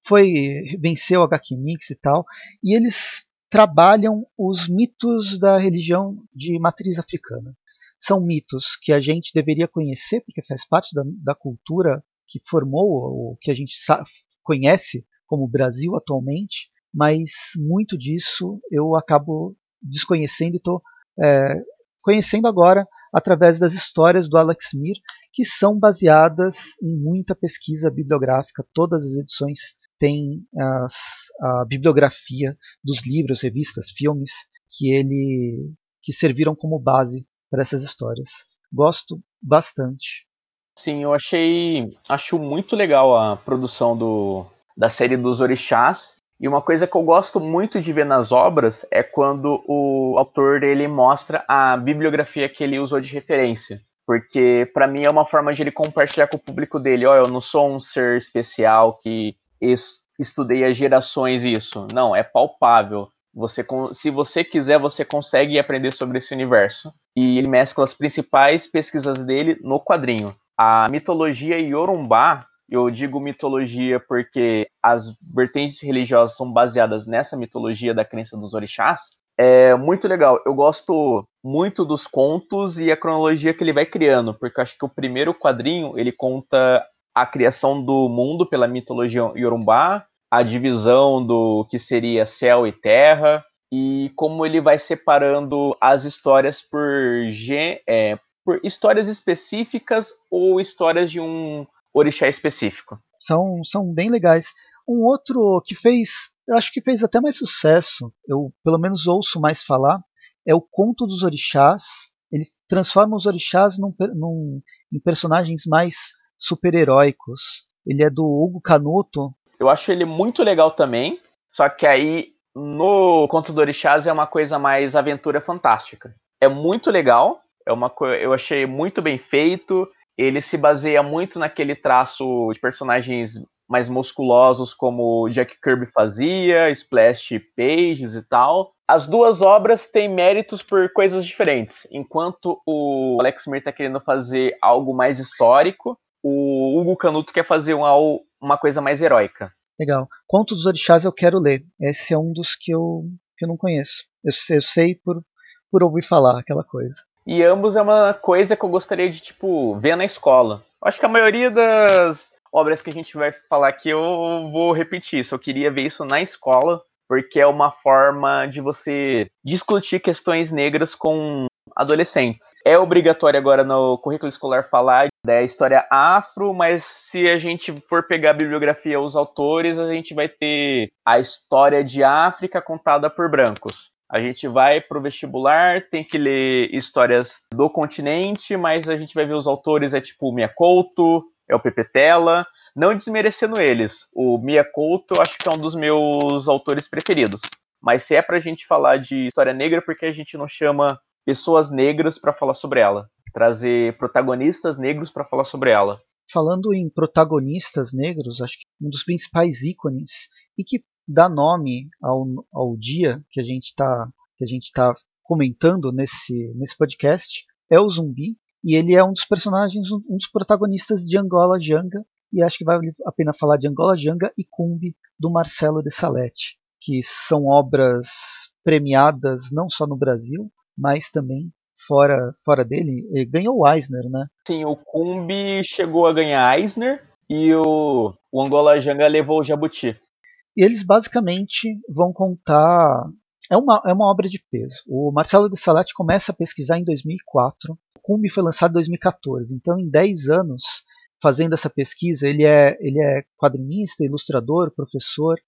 Foi venceu a HQ Mix e tal, e eles trabalham os mitos da religião de matriz africana. São mitos que a gente deveria conhecer, porque faz parte da, da cultura que formou o que a gente conhece como Brasil atualmente, mas muito disso eu acabo desconhecendo e estou é, conhecendo agora através das histórias do Alex Mir, que são baseadas em muita pesquisa bibliográfica. Todas as edições tem as, a bibliografia dos livros, revistas, filmes que ele que serviram como base para essas histórias. Gosto bastante. Sim, eu achei acho muito legal a produção do, da série dos orixás. E uma coisa que eu gosto muito de ver nas obras é quando o autor ele mostra a bibliografia que ele usou de referência porque para mim é uma forma de ele compartilhar com o público dele. Ó, oh, eu não sou um ser especial que estudei há gerações isso. Não, é palpável. Você, se você quiser, você consegue aprender sobre esse universo. E ele mescla as principais pesquisas dele no quadrinho. A mitologia Yorumbá, eu digo mitologia porque as vertentes religiosas são baseadas nessa mitologia da crença dos orixás. É muito legal. Eu gosto muito dos contos e a cronologia que ele vai criando, porque eu acho que o primeiro quadrinho ele conta a criação do mundo pela mitologia Yorumbá, a divisão do que seria céu e terra, e como ele vai separando as histórias por, é, por histórias específicas ou histórias de um orixá específico. São, são bem legais. Um outro que fez, eu acho que fez até mais sucesso, eu pelo menos ouço mais falar, é o Conto dos Orixás. Ele transforma os orixás num, num, em personagens mais super-heróicos. Ele é do Hugo Canuto. Eu acho ele muito legal também, só que aí no Conto do Orixás é uma coisa mais aventura fantástica. É muito legal, é uma eu achei muito bem feito. ele se baseia muito naquele traço de personagens mais musculosos como Jack Kirby fazia, Splash Pages e tal. As duas obras têm méritos por coisas diferentes. Enquanto o Alex Mir está querendo fazer algo mais histórico, o Hugo Canuto quer fazer uma, uma coisa mais heróica. Legal. Conto dos Orixás eu quero ler. Esse é um dos que eu, que eu não conheço. Eu, eu sei por, por ouvir falar aquela coisa. E ambos é uma coisa que eu gostaria de, tipo, ver na escola. Acho que a maioria das obras que a gente vai falar aqui eu vou repetir isso. Eu queria ver isso na escola, porque é uma forma de você discutir questões negras com adolescentes. É obrigatório agora no currículo escolar falar da história afro, mas se a gente for pegar a bibliografia os autores, a gente vai ter a história de África contada por brancos. A gente vai pro vestibular, tem que ler histórias do continente, mas a gente vai ver os autores, é tipo o Mia Couto, é o Pepe Tela, não desmerecendo eles. O Mia Couto eu acho que é um dos meus autores preferidos. Mas se é pra gente falar de história negra, por que a gente não chama pessoas negras para falar sobre ela? Trazer protagonistas negros para falar sobre ela. Falando em protagonistas negros, acho que um dos principais ícones e que dá nome ao, ao dia que a gente está que a gente está comentando nesse nesse podcast é o Zumbi e ele é um dos personagens um dos protagonistas de Angola Janga e acho que vale a pena falar de Angola Janga e Cumbi do Marcelo de Salete que são obras premiadas não só no Brasil mas também fora fora dele ele ganhou o Eisner né sim o Cumbi chegou a ganhar Eisner e o, o Angola Janga levou o Jabuti e eles basicamente vão contar. É uma, é uma obra de peso. O Marcelo de Salati começa a pesquisar em 2004. O Cumbi foi lançado em 2014. Então, em 10 anos, fazendo essa pesquisa, ele é, ele é quadrinista, ilustrador, professor.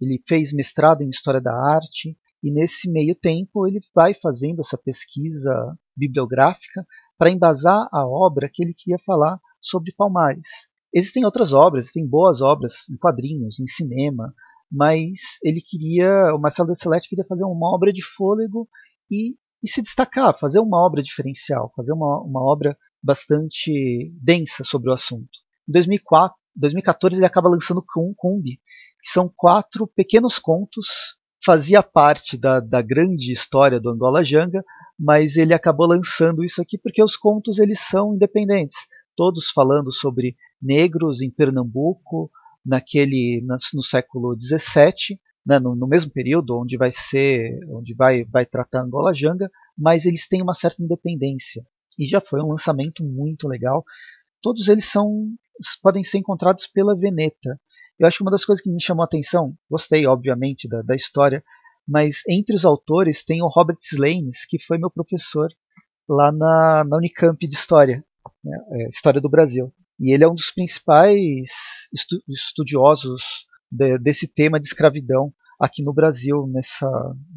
Ele fez mestrado em História da Arte. E nesse meio tempo, ele vai fazendo essa pesquisa bibliográfica para embasar a obra que ele queria falar sobre Palmares. Existem outras obras, tem boas obras em quadrinhos, em cinema, mas ele queria, o Marcelo Descelete queria fazer uma obra de fôlego e, e se destacar, fazer uma obra diferencial, fazer uma, uma obra bastante densa sobre o assunto. Em 2004, 2014 ele acaba lançando Kumbi, que são quatro pequenos contos, fazia parte da, da grande história do Angola Janga, mas ele acabou lançando isso aqui porque os contos eles são independentes todos falando sobre negros em Pernambuco naquele no século XVII, né, no, no, mesmo período onde vai ser, onde vai vai tratar Angola Janga, mas eles têm uma certa independência e já foi um lançamento muito legal. Todos eles são podem ser encontrados pela Veneta. Eu acho que uma das coisas que me chamou a atenção, gostei obviamente da, da história, mas entre os autores tem o Robert Slanes, que foi meu professor lá na, na Unicamp de História né, é, História do Brasil. E ele é um dos principais estu estudiosos de, desse tema de escravidão aqui no Brasil nessa,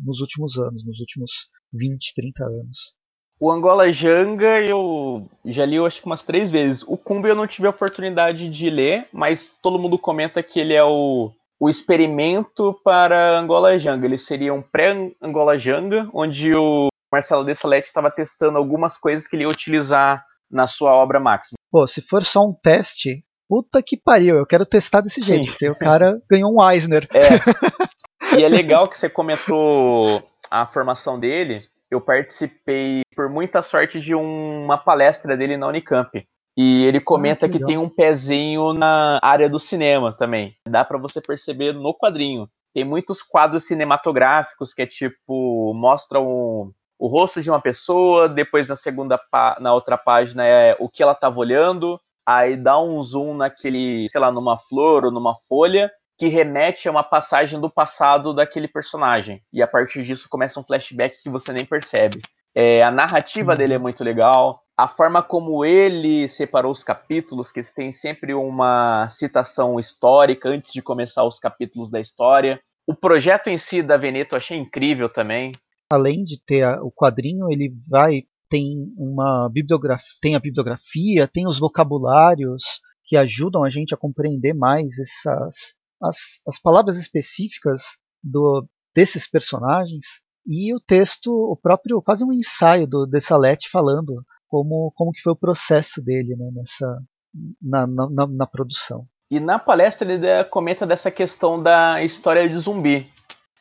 nos últimos anos, nos últimos 20, 30 anos. O Angola Janga eu já li eu acho que umas três vezes. O Kumbi eu não tive a oportunidade de ler, mas todo mundo comenta que ele é o, o experimento para Angola Janga. Ele seria um pré-Angola Janga, onde o Marcelo de Salete estava testando algumas coisas que ele ia utilizar na sua obra máxima. Pô, se for só um teste, puta que pariu, eu quero testar desse jeito, Sim. porque o cara <laughs> ganhou um Eisner. É. <laughs> E é legal que você comentou a formação dele. Eu participei, por muita sorte, de uma palestra dele na Unicamp. E ele comenta ah, que, que tem um pezinho na área do cinema também. Dá para você perceber no quadrinho. Tem muitos quadros cinematográficos que é tipo, mostram o rosto de uma pessoa, depois na segunda na outra página é o que ela estava olhando, aí dá um zoom naquele, sei lá, numa flor ou numa folha que remete a uma passagem do passado daquele personagem. E a partir disso começa um flashback que você nem percebe. É, a narrativa uhum. dele é muito legal. A forma como ele separou os capítulos, que tem sempre uma citação histórica antes de começar os capítulos da história. O projeto em si da Veneto eu achei incrível também além de ter a, o quadrinho, ele vai tem uma bibliografia, tem a bibliografia, tem os vocabulários que ajudam a gente a compreender mais essas as, as palavras específicas do, desses personagens e o texto, o próprio quase um ensaio do Dessalete falando como, como que foi o processo dele né, nessa, na, na, na, produção. E na palestra ele comenta dessa questão da história de zumbi.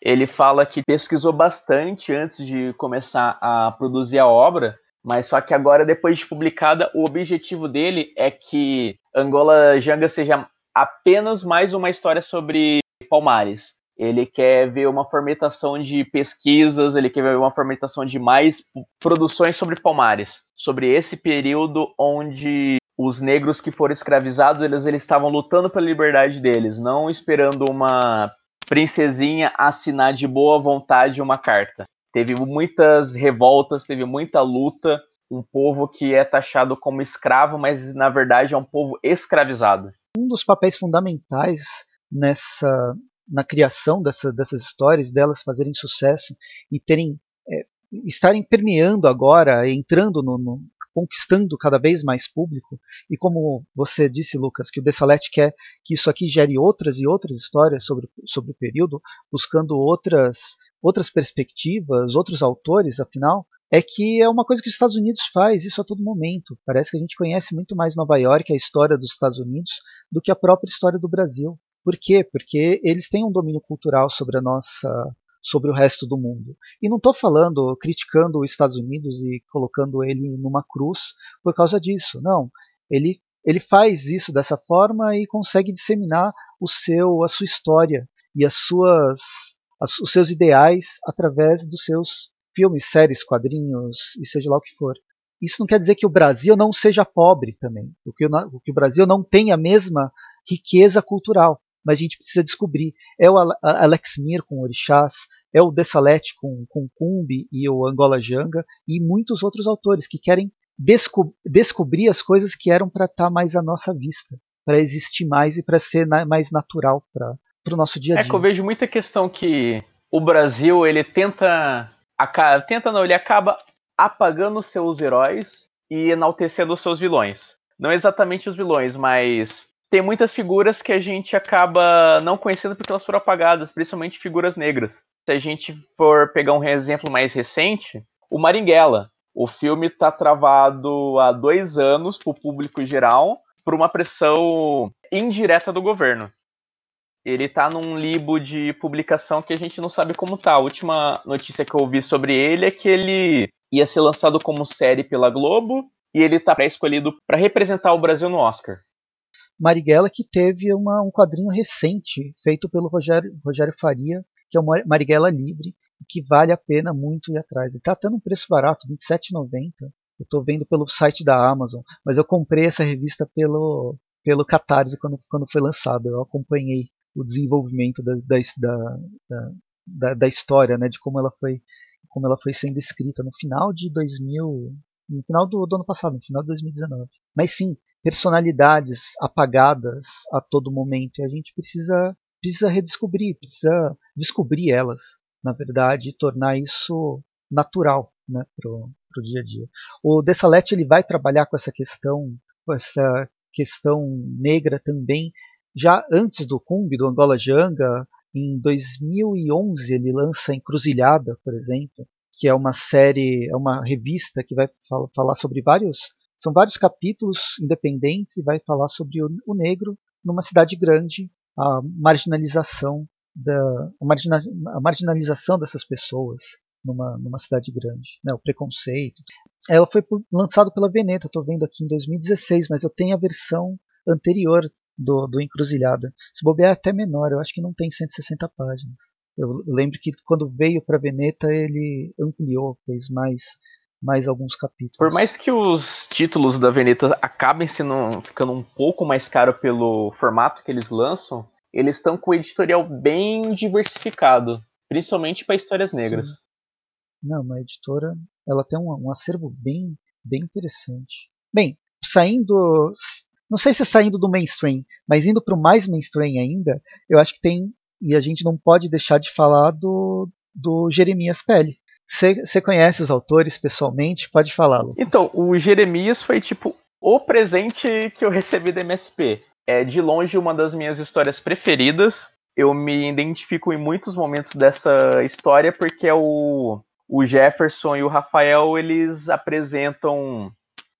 Ele fala que pesquisou bastante antes de começar a produzir a obra, mas só que agora, depois de publicada, o objetivo dele é que Angola Janga seja apenas mais uma história sobre Palmares. Ele quer ver uma formatação de pesquisas, ele quer ver uma formatação de mais produções sobre Palmares, sobre esse período onde os negros que foram escravizados, eles, eles estavam lutando pela liberdade deles, não esperando uma princesinha assinar de boa vontade uma carta. Teve muitas revoltas, teve muita luta, um povo que é taxado como escravo, mas na verdade é um povo escravizado. Um dos papéis fundamentais nessa na criação dessa, dessas histórias, delas fazerem sucesso e terem é, estarem permeando agora, entrando no, no, conquistando cada vez mais público. E como você disse, Lucas, que o Dessalete quer que isso aqui gere outras e outras histórias sobre, sobre o período, buscando outras, outras perspectivas, outros autores, afinal, é que é uma coisa que os Estados Unidos faz isso a todo momento. Parece que a gente conhece muito mais Nova York, a história dos Estados Unidos, do que a própria história do Brasil. Por quê? Porque eles têm um domínio cultural sobre a nossa sobre o resto do mundo. E não estou falando, criticando os Estados Unidos e colocando ele numa cruz por causa disso. Não. Ele, ele faz isso dessa forma e consegue disseminar o seu, a sua história e as suas, as, os seus ideais através dos seus filmes, séries, quadrinhos e seja lá o que for. Isso não quer dizer que o Brasil não seja pobre também, o que o, que o Brasil não tem a mesma riqueza cultural mas a gente precisa descobrir. É o Alex Mir com Orixás, é o Dessalete com, com Kumbi e o Angola Janga, e muitos outros autores que querem desco descobrir as coisas que eram para estar tá mais à nossa vista, para existir mais e para ser na mais natural para o nosso dia a dia. É que eu vejo muita questão que o Brasil ele tenta, tenta não, ele acaba apagando seus heróis e enaltecendo seus vilões. Não exatamente os vilões, mas tem muitas figuras que a gente acaba não conhecendo porque elas foram apagadas, principalmente figuras negras. Se a gente for pegar um exemplo mais recente, o Maringuela. O filme está travado há dois anos para o público geral por uma pressão indireta do governo. Ele está num limbo de publicação que a gente não sabe como tá. A última notícia que eu ouvi sobre ele é que ele ia ser lançado como série pela Globo e ele está pré-escolhido para representar o Brasil no Oscar. Marighella, que teve uma, um quadrinho recente feito pelo Rogério, Rogério Faria, que é o Marighella Livre, que vale a pena muito ir atrás. Ele está até num preço barato, R$ 27,90. Eu estou vendo pelo site da Amazon, mas eu comprei essa revista pelo, pelo Catarse quando, quando foi lançado. Eu acompanhei o desenvolvimento da, da, da, da, história, né, de como ela foi como ela foi sendo escrita no final de 2000, no final do, do ano passado, no final de 2019. Mas sim, personalidades apagadas a todo momento e a gente precisa precisa redescobrir, precisa descobrir elas, na verdade, e tornar isso natural né, para o dia a dia. O Dessalete ele vai trabalhar com essa questão, com essa questão negra também, já antes do Cumbi, do Angola Janga, em 2011 ele lança Encruzilhada, por exemplo, que é uma série, é uma revista que vai falar sobre vários são vários capítulos independentes e vai falar sobre o, negro numa cidade grande, a marginalização da a, margina, a marginalização dessas pessoas numa, numa cidade grande, né, o preconceito. Ela foi lançada pela Veneta, estou vendo aqui em 2016, mas eu tenho a versão anterior do, do Encruzilhada. Se bobear é até menor, eu acho que não tem 160 páginas. Eu lembro que quando veio para Veneta ele ampliou, fez mais mais alguns capítulos. Por mais que os títulos da Veneta acabem sendo ficando um pouco mais caro pelo formato que eles lançam, eles estão com o editorial bem diversificado, principalmente para histórias negras. Sim. Não, uma editora, ela tem um, um acervo bem, bem interessante. Bem, saindo, não sei se saindo do mainstream, mas indo para o mais mainstream ainda, eu acho que tem e a gente não pode deixar de falar do, do Jeremias Pele. Você conhece os autores pessoalmente? Pode Lucas. Então, o Jeremias foi tipo o presente que eu recebi da MSP. É de longe uma das minhas histórias preferidas. Eu me identifico em muitos momentos dessa história porque é o, o Jefferson e o Rafael eles apresentam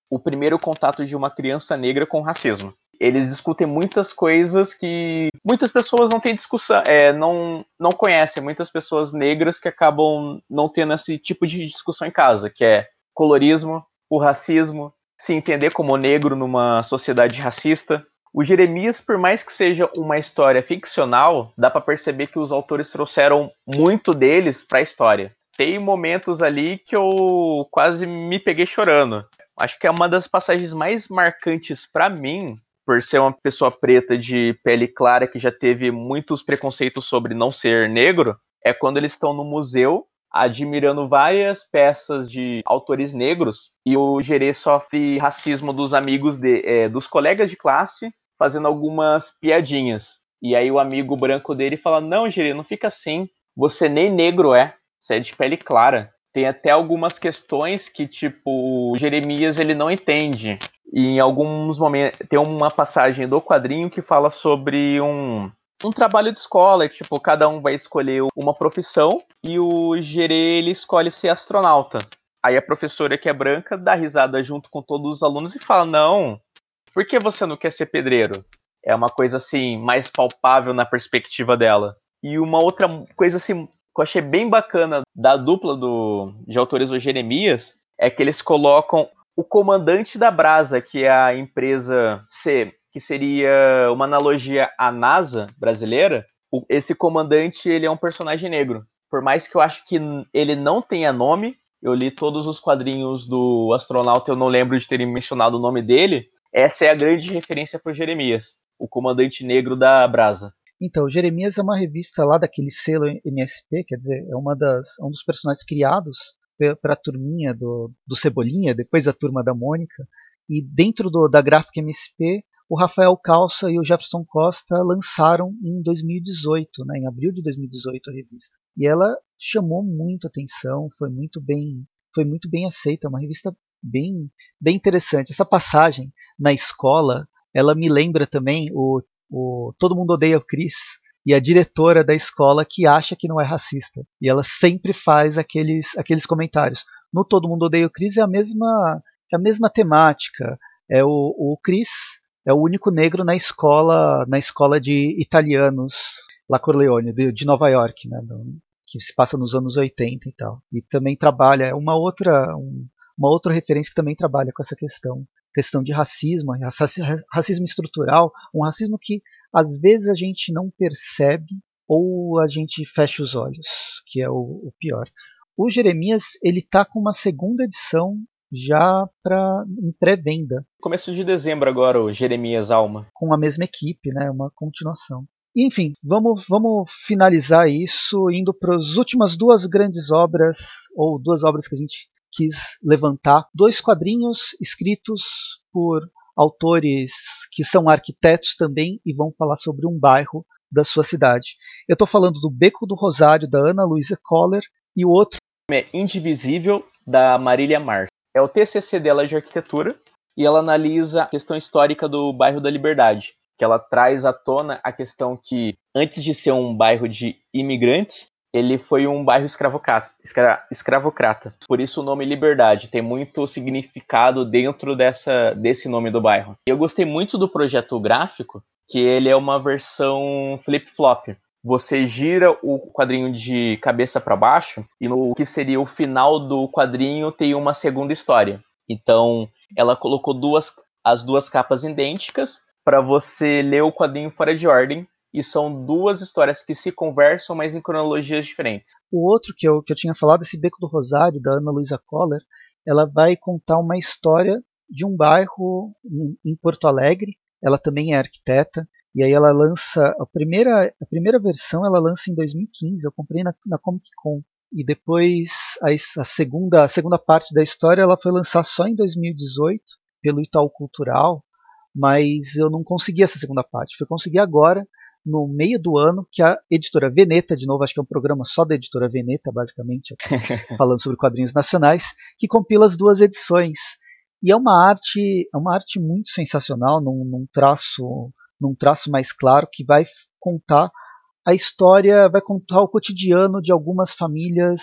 o primeiro contato de uma criança negra com racismo. Eles discutem muitas coisas que muitas pessoas não têm discussão, é, não, não conhecem, muitas pessoas negras que acabam não tendo esse tipo de discussão em casa, que é colorismo, o racismo, se entender como negro numa sociedade racista. O Jeremias, por mais que seja uma história ficcional, dá para perceber que os autores trouxeram muito deles para a história. Tem momentos ali que eu quase me peguei chorando. Acho que é uma das passagens mais marcantes para mim, por ser uma pessoa preta de pele clara que já teve muitos preconceitos sobre não ser negro, é quando eles estão no museu admirando várias peças de autores negros e o Gerê sofre racismo dos amigos de, é, dos colegas de classe fazendo algumas piadinhas. E aí o amigo branco dele fala: Não, Gerê, não fica assim. Você nem negro é, você é de pele clara. Tem até algumas questões que, tipo, Jeremias ele não entende. E em alguns momentos tem uma passagem do quadrinho que fala sobre um um trabalho de escola, tipo, cada um vai escolher uma profissão e o Gerê ele escolhe ser astronauta. Aí a professora que é branca dá risada junto com todos os alunos e fala: "Não, por que você não quer ser pedreiro?" É uma coisa assim mais palpável na perspectiva dela. E uma outra coisa assim que eu achei bem bacana da dupla do de autores do Jeremias é que eles colocam o comandante da Brasa, que é a empresa C, que seria uma analogia à NASA brasileira, esse comandante ele é um personagem negro. Por mais que eu acho que ele não tenha nome, eu li todos os quadrinhos do astronauta, eu não lembro de terem mencionado o nome dele. Essa é a grande referência para Jeremias, o comandante negro da Brasa. Então, Jeremias é uma revista lá daquele selo MSP, quer dizer, é uma das, um dos personagens criados para a turminha do, do Cebolinha, depois a turma da Mônica. E dentro do, da gráfica MSP, o Rafael Calça e o Jefferson Costa lançaram em 2018, né, em abril de 2018 a revista. E ela chamou muito atenção, foi muito bem, foi muito bem aceita, uma revista bem, bem interessante. Essa passagem na escola, ela me lembra também o, o Todo Mundo Odeia o Chris, e a diretora da escola que acha que não é racista. E ela sempre faz aqueles, aqueles comentários. No Todo Mundo Odeia o Chris é a mesma, é a mesma temática. É o, o Chris é o único negro na escola na escola de italianos La Corleone de, de Nova York, né, que se passa nos anos 80 e tal. E também trabalha é uma outra um, uma outra referência que também trabalha com essa questão questão de racismo, racismo estrutural, um racismo que às vezes a gente não percebe ou a gente fecha os olhos, que é o, o pior. O Jeremias ele tá com uma segunda edição já para em pré-venda. Começo de dezembro agora o Jeremias Alma. Com a mesma equipe, né, uma continuação. Enfim, vamos, vamos finalizar isso indo para as últimas duas grandes obras, ou duas obras que a gente quis levantar. Dois quadrinhos escritos por autores que são arquitetos também e vão falar sobre um bairro da sua cidade. Eu estou falando do Beco do Rosário, da Ana Luísa Coller, e o outro é Indivisível, da Marília Mars é o TCC dela de arquitetura e ela analisa a questão histórica do bairro da Liberdade, que ela traz à tona a questão que antes de ser um bairro de imigrantes, ele foi um bairro escravocrata, escravocrata. Por isso o nome Liberdade tem muito significado dentro dessa, desse nome do bairro. Eu gostei muito do projeto gráfico, que ele é uma versão flip-flop você gira o quadrinho de cabeça para baixo e no que seria o final do quadrinho tem uma segunda história. Então, ela colocou duas as duas capas idênticas para você ler o quadrinho fora de ordem e são duas histórias que se conversam, mas em cronologias diferentes. O outro que eu, que eu tinha falado, esse Beco do Rosário, da Ana Luisa Coller, ela vai contar uma história de um bairro em Porto Alegre. Ela também é arquiteta e aí ela lança a primeira, a primeira versão ela lança em 2015. Eu comprei na, na Comic Con e depois a, a, segunda a segunda parte da história ela foi lançada só em 2018 pelo Itaú Cultural, mas eu não consegui essa segunda parte. Fui conseguir agora no meio do ano que a editora Veneta, de novo, acho que é um programa só da editora Veneta, basicamente, <laughs> falando sobre quadrinhos nacionais, que compila as duas edições. E é uma arte, é uma arte muito sensacional, num, num traço num traço mais claro que vai contar a história, vai contar o cotidiano de algumas famílias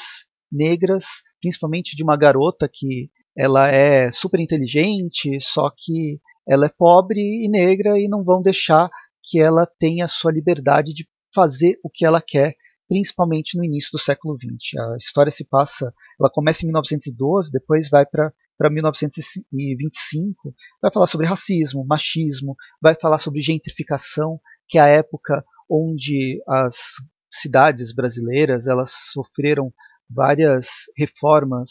negras, principalmente de uma garota que ela é super inteligente, só que ela é pobre e negra e não vão deixar que ela tenha sua liberdade de fazer o que ela quer, principalmente no início do século XX. A história se passa, ela começa em 1912, depois vai para para 1925, vai falar sobre racismo, machismo, vai falar sobre gentrificação, que é a época onde as cidades brasileiras elas sofreram várias reformas,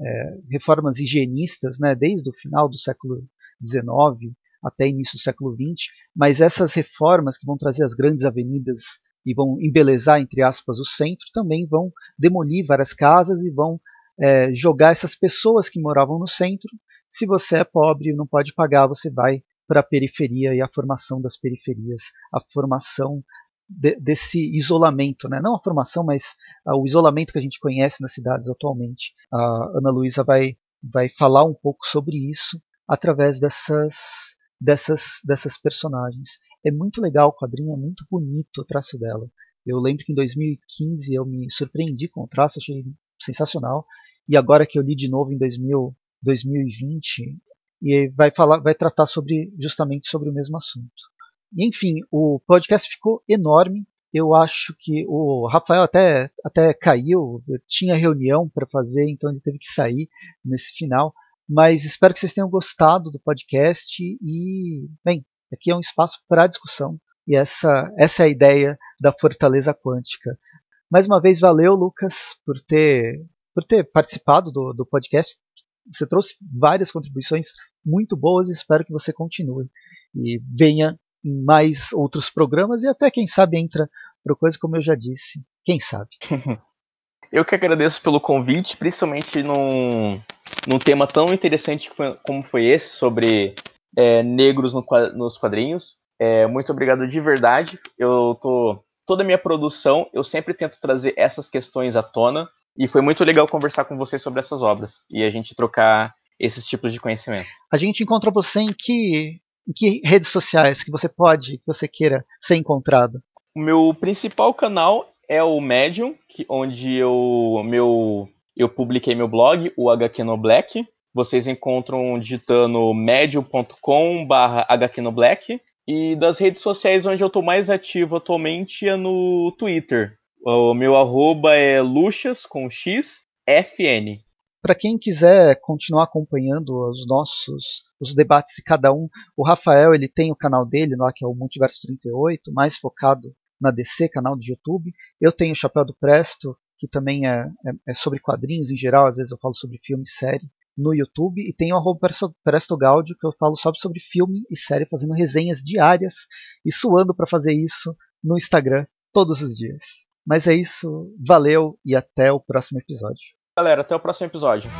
é, reformas higienistas, né, desde o final do século XIX até início do século XX, mas essas reformas que vão trazer as grandes avenidas e vão embelezar, entre aspas, o centro, também vão demolir várias casas e vão é, jogar essas pessoas que moravam no centro. Se você é pobre e não pode pagar, você vai para a periferia e a formação das periferias, a formação de, desse isolamento, né? não a formação, mas uh, o isolamento que a gente conhece nas cidades atualmente. A Ana Luísa vai, vai falar um pouco sobre isso através dessas, dessas, dessas personagens. É muito legal o quadrinho, é muito bonito o traço dela. Eu lembro que em 2015 eu me surpreendi com o traço, achei sensacional. E agora que eu li de novo em 2000, 2020, e vai falar, vai tratar sobre justamente sobre o mesmo assunto. Enfim, o podcast ficou enorme. Eu acho que o Rafael até, até caiu, tinha reunião para fazer, então ele teve que sair nesse final. Mas espero que vocês tenham gostado do podcast e, bem, aqui é um espaço para discussão e essa, essa é a ideia da fortaleza quântica. Mais uma vez, valeu, Lucas, por ter, por ter participado do, do podcast. Você trouxe várias contribuições muito boas e espero que você continue e venha em mais outros programas e até, quem sabe, entra para coisa como eu já disse. Quem sabe? <laughs> Eu que agradeço pelo convite, principalmente num, num tema tão interessante como foi esse, sobre é, negros no, nos quadrinhos. É, muito obrigado de verdade. Eu tô. Toda a minha produção, eu sempre tento trazer essas questões à tona. E foi muito legal conversar com você sobre essas obras e a gente trocar esses tipos de conhecimento. A gente encontra você em que em que redes sociais que você pode, que você queira ser encontrado? O meu principal canal é o Medium, que, onde eu, meu, eu publiquei meu blog, o HQ no Black. Vocês encontram digitando medium.com barra. E das redes sociais onde eu estou mais ativo atualmente é no Twitter. O meu arroba é luxas com x fn. Para quem quiser continuar acompanhando os nossos os debates de cada um, o Rafael ele tem o canal dele lá que é o Multiverso 38, mais focado na DC, canal do YouTube. Eu tenho o Chapéu do Presto, que também é, é, é sobre quadrinhos em geral, às vezes eu falo sobre filme e série no YouTube e tenho o Presto Gaudio, que eu falo só sobre filme e série, fazendo resenhas diárias e suando para fazer isso no Instagram todos os dias. Mas é isso, valeu e até o próximo episódio galera, até o próximo episódio.